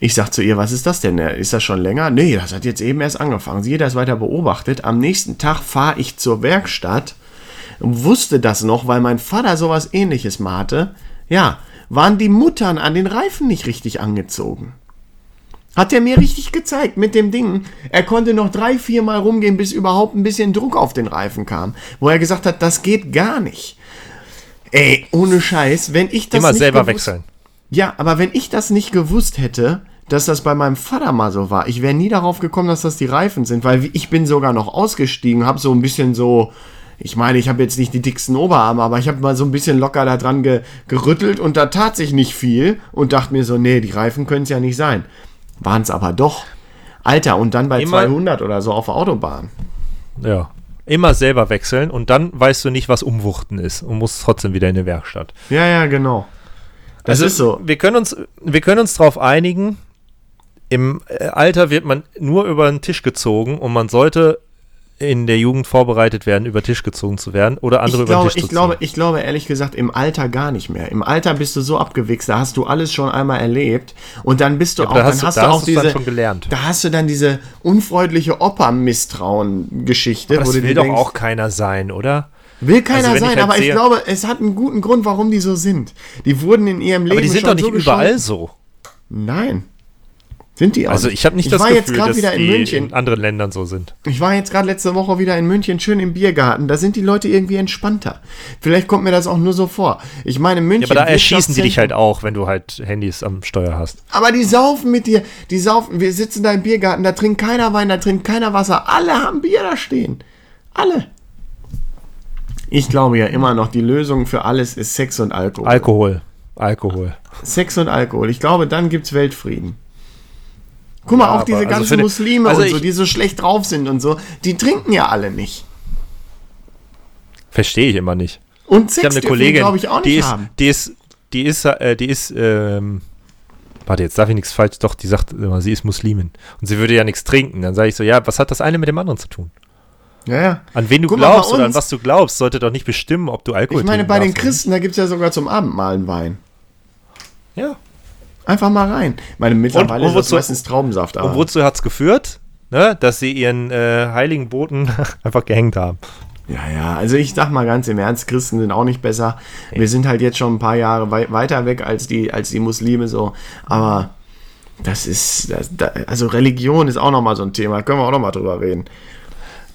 Ich sag zu ihr, was ist das denn? Ist das schon länger? Nee, das hat jetzt eben erst angefangen. Sie hat das weiter beobachtet. Am nächsten Tag fahre ich zur Werkstatt und wusste das noch, weil mein Vater sowas ähnliches mal hatte. Ja, waren die Muttern an den Reifen nicht richtig angezogen. Hat er mir richtig gezeigt mit dem Ding. Er konnte noch drei, vier Mal rumgehen, bis überhaupt ein bisschen Druck auf den Reifen kam. Wo er gesagt hat, das geht gar nicht. Ey, ohne Scheiß, wenn ich das Immer selber gewusst- wechseln. Ja, aber wenn ich das nicht gewusst hätte, dass das bei meinem Vater mal so war, ich wäre nie darauf gekommen, dass das die Reifen sind, weil ich bin sogar noch ausgestiegen, habe so ein bisschen so, ich meine, ich habe jetzt nicht die dicksten Oberarme, aber ich habe mal so ein bisschen locker da dran ge gerüttelt und da tat sich nicht viel und dachte mir so, nee, die Reifen können es ja nicht sein. Waren es aber doch. Alter, und dann bei Immer- 200 oder so auf der Autobahn. Ja. Immer selber wechseln und dann weißt du nicht, was Umwuchten ist und musst trotzdem wieder in die Werkstatt. Ja, ja, genau. Das Also, ist so. Wir können uns, wir können uns darauf einigen, im äh, Alter wird man nur über den Tisch gezogen und man sollte in der Jugend vorbereitet werden, über den Tisch gezogen zu werden oder andere Ich über den glaube, Tisch ich, zu glaube, ich glaube ehrlich gesagt im Alter gar nicht mehr. Im Alter bist du so abgewichst, da hast du alles schon einmal erlebt und dann bist du Ja, auch, da dann hast du- hast da du hast auch du's dann diese, schon gelernt. da hast du dann diese unfreundliche Opa-Misstrauen-Geschichte. Das wo du will doch auch keiner sein, oder? Will keiner Also wenn ich sein, halt aber ich glaube, es hat einen guten Grund, warum die so sind. Die wurden in ihrem Leben Aber die sind schon doch nicht so überall so. Nein. Sind die auch Also ich habe nicht ich das war Gefühl, jetzt gerade dass wieder in die München. in anderen Ländern so sind. Ich war jetzt gerade letzte Woche wieder in München, schön im Biergarten. Da sind die Leute irgendwie entspannter. Vielleicht kommt mir das auch nur so vor. Ich meine, München. Ja, aber da erschießen die dich halt auch, wenn du halt Handys am Steuer hast. Aber die saufen mit dir. Die saufen. Wir sitzen da im Biergarten, da trinkt keiner Wein, da trinkt keiner Wasser. Alle haben Bier da stehen. Alle. Ich glaube ja immer noch, die Lösung für alles ist Sex und Alkohol. Alkohol. Alkohol. Sex und Alkohol. Ich glaube, dann gibt's Weltfrieden. Guck mal, Ja, auch diese also ganzen Muslime also und so, ich- die so schlecht drauf sind und so, die trinken ja alle nicht. Verstehe ich immer nicht. Und Ich Sex habe eine die, Kollegin, glaube ich, auch nicht die ist, haben. die ist, die ist, äh, die ist, ähm, warte, jetzt darf ich nichts falsch, doch, die sagt immer, sie ist Muslimin. Und sie würde ja nichts trinken. Dann sage ich so, ja, was hat das eine mit dem anderen zu tun? Ja, ja. An wen du Guck glaubst oder an was du glaubst, sollte doch nicht bestimmen, ob du Alkohol Ich meine, bei den. Christen, da gibt's ja sogar zum Abendmahl einen Wein. Ja. Einfach mal rein. Ich meine, mittlerweile und ist das wozu- meistens Traubensaft. Aber Und wozu hat es geführt? Ne, dass sie ihren äh, heiligen Boten <laughs> einfach gehängt haben. Ja, ja, also ich sag mal ganz im Ernst, Christen sind auch nicht besser. Wir sind halt jetzt schon ein paar Jahre wei weiter weg als die, als die Muslime so. Aber das ist, das, da, also Religion ist auch nochmal so ein Thema. Können wir auch nochmal drüber reden.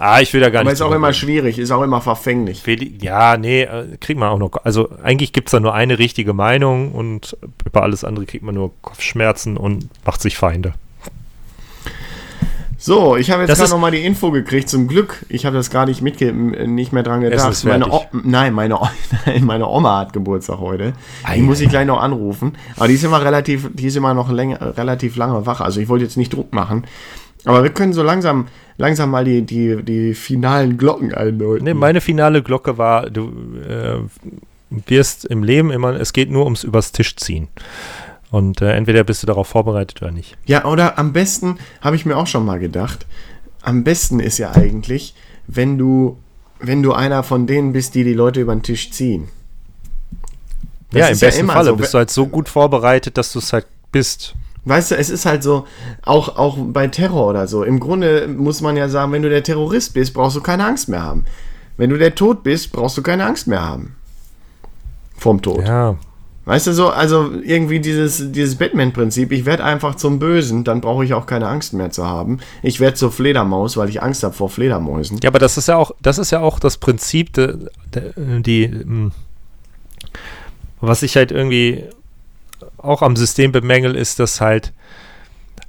Ah, ich will da gar Aber nicht. ist auch immer schwierig, ist auch immer verfänglich. Ja, nee, äh, kriegt man auch noch. Also eigentlich gibt es da nur eine richtige Meinung und über alles andere kriegt man nur Kopfschmerzen und macht sich Feinde. So, ich habe jetzt gerade nochmal die Info gekriegt zum Glück. Ich habe das gar nicht mitge nicht mehr dran gedacht. Meine o nein, meine, o <laughs> nein, meine Oma hat Geburtstag heute. Ei, Die muss ich gleich noch anrufen. Aber die ist immer relativ, die ist immer noch länger, relativ lange wach. Also ich wollte jetzt nicht Druck machen. Aber wir können so langsam, langsam mal die, die, die finalen Glocken einläuten. Nee, meine finale Glocke war, du äh, wirst im Leben immer, es geht nur ums übers Tisch ziehen. Und äh, entweder bist du darauf vorbereitet oder nicht. Ja, oder am besten, habe ich mir auch schon mal gedacht, am besten ist ja eigentlich, wenn du, wenn du einer von denen bist, die die Leute über den Tisch ziehen. Das ja, im ist ja besten immer Falle so. bist du halt so gut vorbereitet, dass du es halt bist. Weißt du, es ist halt so, auch, auch bei Terror oder so. Im Grunde muss man ja sagen, wenn du der Terrorist bist, brauchst du keine Angst mehr haben. Wenn du der Tod bist, brauchst du keine Angst mehr haben. Vom Tod. Ja, Weißt du so, also irgendwie dieses, dieses Batman-Prinzip, ich werde einfach zum Bösen, dann brauche ich auch keine Angst mehr zu haben. Ich werde zur Fledermaus, weil ich Angst habe vor Fledermäusen. Ja, aber das ist ja auch, das ist ja auch das Prinzip, de, de, die, ähm, was ich halt irgendwie auch am System bemängel, ist, dass halt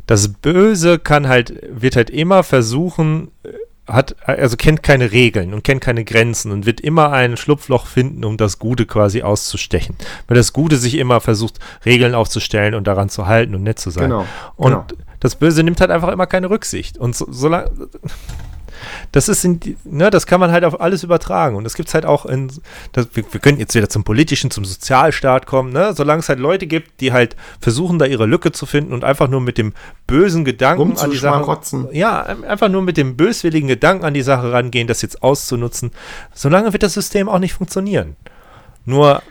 das Böse kann halt, wird halt immer versuchen, äh, hat, also kennt keine Regeln und kennt keine Grenzen und wird immer ein Schlupfloch finden, um das Gute quasi auszustechen. Weil das Gute sich immer versucht, Regeln aufzustellen und daran zu halten und nett zu sein. Genau, Und genau. das Böse nimmt halt einfach immer keine Rücksicht. Und so, solange das ist, in, ne, das kann man halt auf alles übertragen. Und das gibt es halt auch in, das, wir, wir können jetzt wieder zum Politischen, zum Sozialstaat kommen, ne? Solange es halt Leute gibt, die halt versuchen, da ihre Lücke zu finden und einfach nur mit dem bösen Gedanken an die Sache. Ja, ein- einfach nur mit dem böswilligen Gedanken an die Sache rangehen, das jetzt auszunutzen. Solange wird das System auch nicht funktionieren. Nur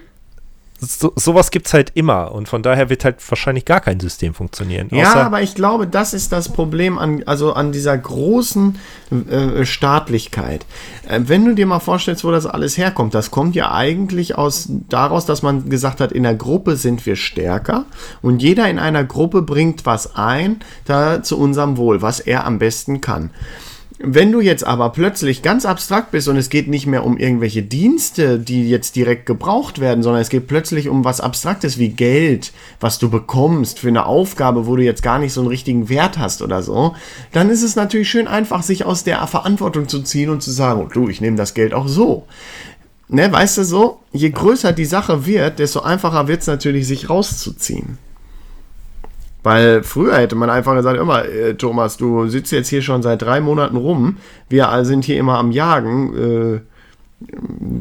so, sowas gibt es halt immer und von daher wird halt wahrscheinlich gar kein System funktionieren. Ja, aber ich glaube, das ist das Problem an, also an dieser großen äh, Staatlichkeit. Äh, wenn du dir mal vorstellst, wo das alles herkommt, das kommt ja eigentlich aus daraus, dass man gesagt hat, in der Gruppe sind wir stärker und jeder in einer Gruppe bringt was ein, da zu unserem Wohl, was er am besten kann. Wenn du jetzt aber plötzlich ganz abstrakt bist und es geht nicht mehr um irgendwelche Dienste, die jetzt direkt gebraucht werden, sondern es geht plötzlich um was Abstraktes wie Geld, was du bekommst für eine Aufgabe, wo du jetzt gar nicht so einen richtigen Wert hast oder so, dann ist es natürlich schön einfach, sich aus der Verantwortung zu ziehen und zu sagen, oh, du, ich nehme das Geld auch so. Ne, weißt du so, je größer die Sache wird, desto einfacher wird es natürlich, sich rauszuziehen. Weil früher hätte man einfach gesagt, immer, äh, Thomas, du sitzt jetzt hier schon seit drei Monaten rum, wir sind hier immer am Jagen, äh,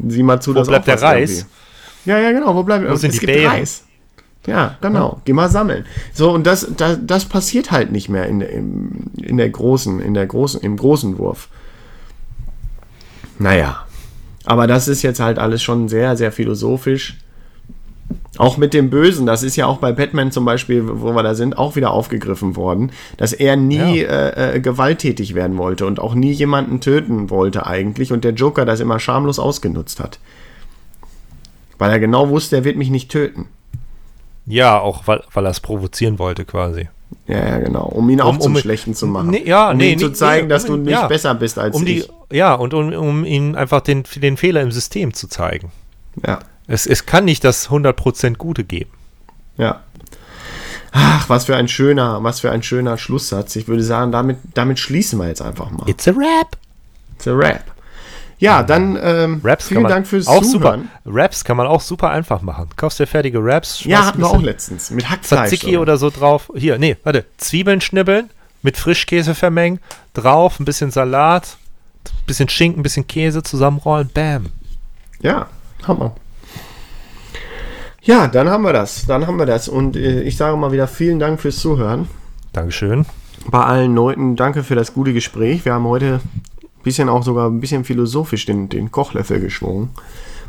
sieh mal zu, Wo dass bleibt der Reis? irgendwie- Ja, ja, genau, wo bleibt Wo sind es die gibt Beeren? Reis. Ja, genau, geh mal sammeln. So, und das, das, das passiert halt nicht mehr in, im, in der großen, in der großen, im großen Wurf. Naja, aber das ist jetzt halt alles schon sehr, sehr philosophisch. Auch mit dem Bösen, das ist ja auch bei Batman zum Beispiel, wo wir da sind, auch wieder aufgegriffen worden, dass er nie äh, äh, gewalttätig werden wollte und auch nie jemanden töten wollte eigentlich und der Joker das immer schamlos ausgenutzt hat. Weil er genau wusste, er wird mich nicht töten. Ja, auch weil, weil er es provozieren wollte quasi. Ja, ja, genau. Um ihn auch Um- zum um- Schlechten zu machen. Nee, ja, um nee, ihm zu zeigen, nee, dass um- du nicht ja. besser bist als Um die, ich. ja, und um, um ihm einfach den, den Fehler im System zu zeigen. Ja, Es, es kann nicht das 100% Gute geben. ja. Ach, was für ein schöner, was für ein schöner Schlusssatz. Ich würde sagen, damit, damit schließen wir jetzt einfach mal. It's a rap. It's a Rap. Ja, dann ähm, Raps vielen kann man Dank fürs auch Zuhören. super. Raps kann man auch super einfach machen. Kaufst dir fertige Raps, Ja, hatten wir auch letztens. Mit Hackfleisch. Tzatziki oder so drauf. Hier, nee, warte. Zwiebeln schnibbeln, mit Frischkäse vermengen, drauf, ein bisschen Salat, ein bisschen Schinken, ein bisschen Käse zusammenrollen, bam. Ja, Hammer. Ja, dann haben wir das. Dann haben wir das. Und äh, ich sage mal wieder vielen Dank fürs Zuhören. Dankeschön. Bei allen Leuten, danke für das gute Gespräch. Wir haben heute ein bisschen auch sogar ein bisschen philosophisch den, den Kochlöffel geschwungen.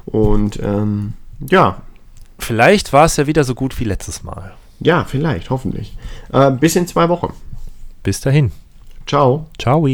Und ähm, ja, Vielleicht war es ja wieder so gut wie letztes Mal. ja, vielleicht, hoffentlich. Äh, bis in zwei Wochen. Bis dahin. Ciao. Ciao.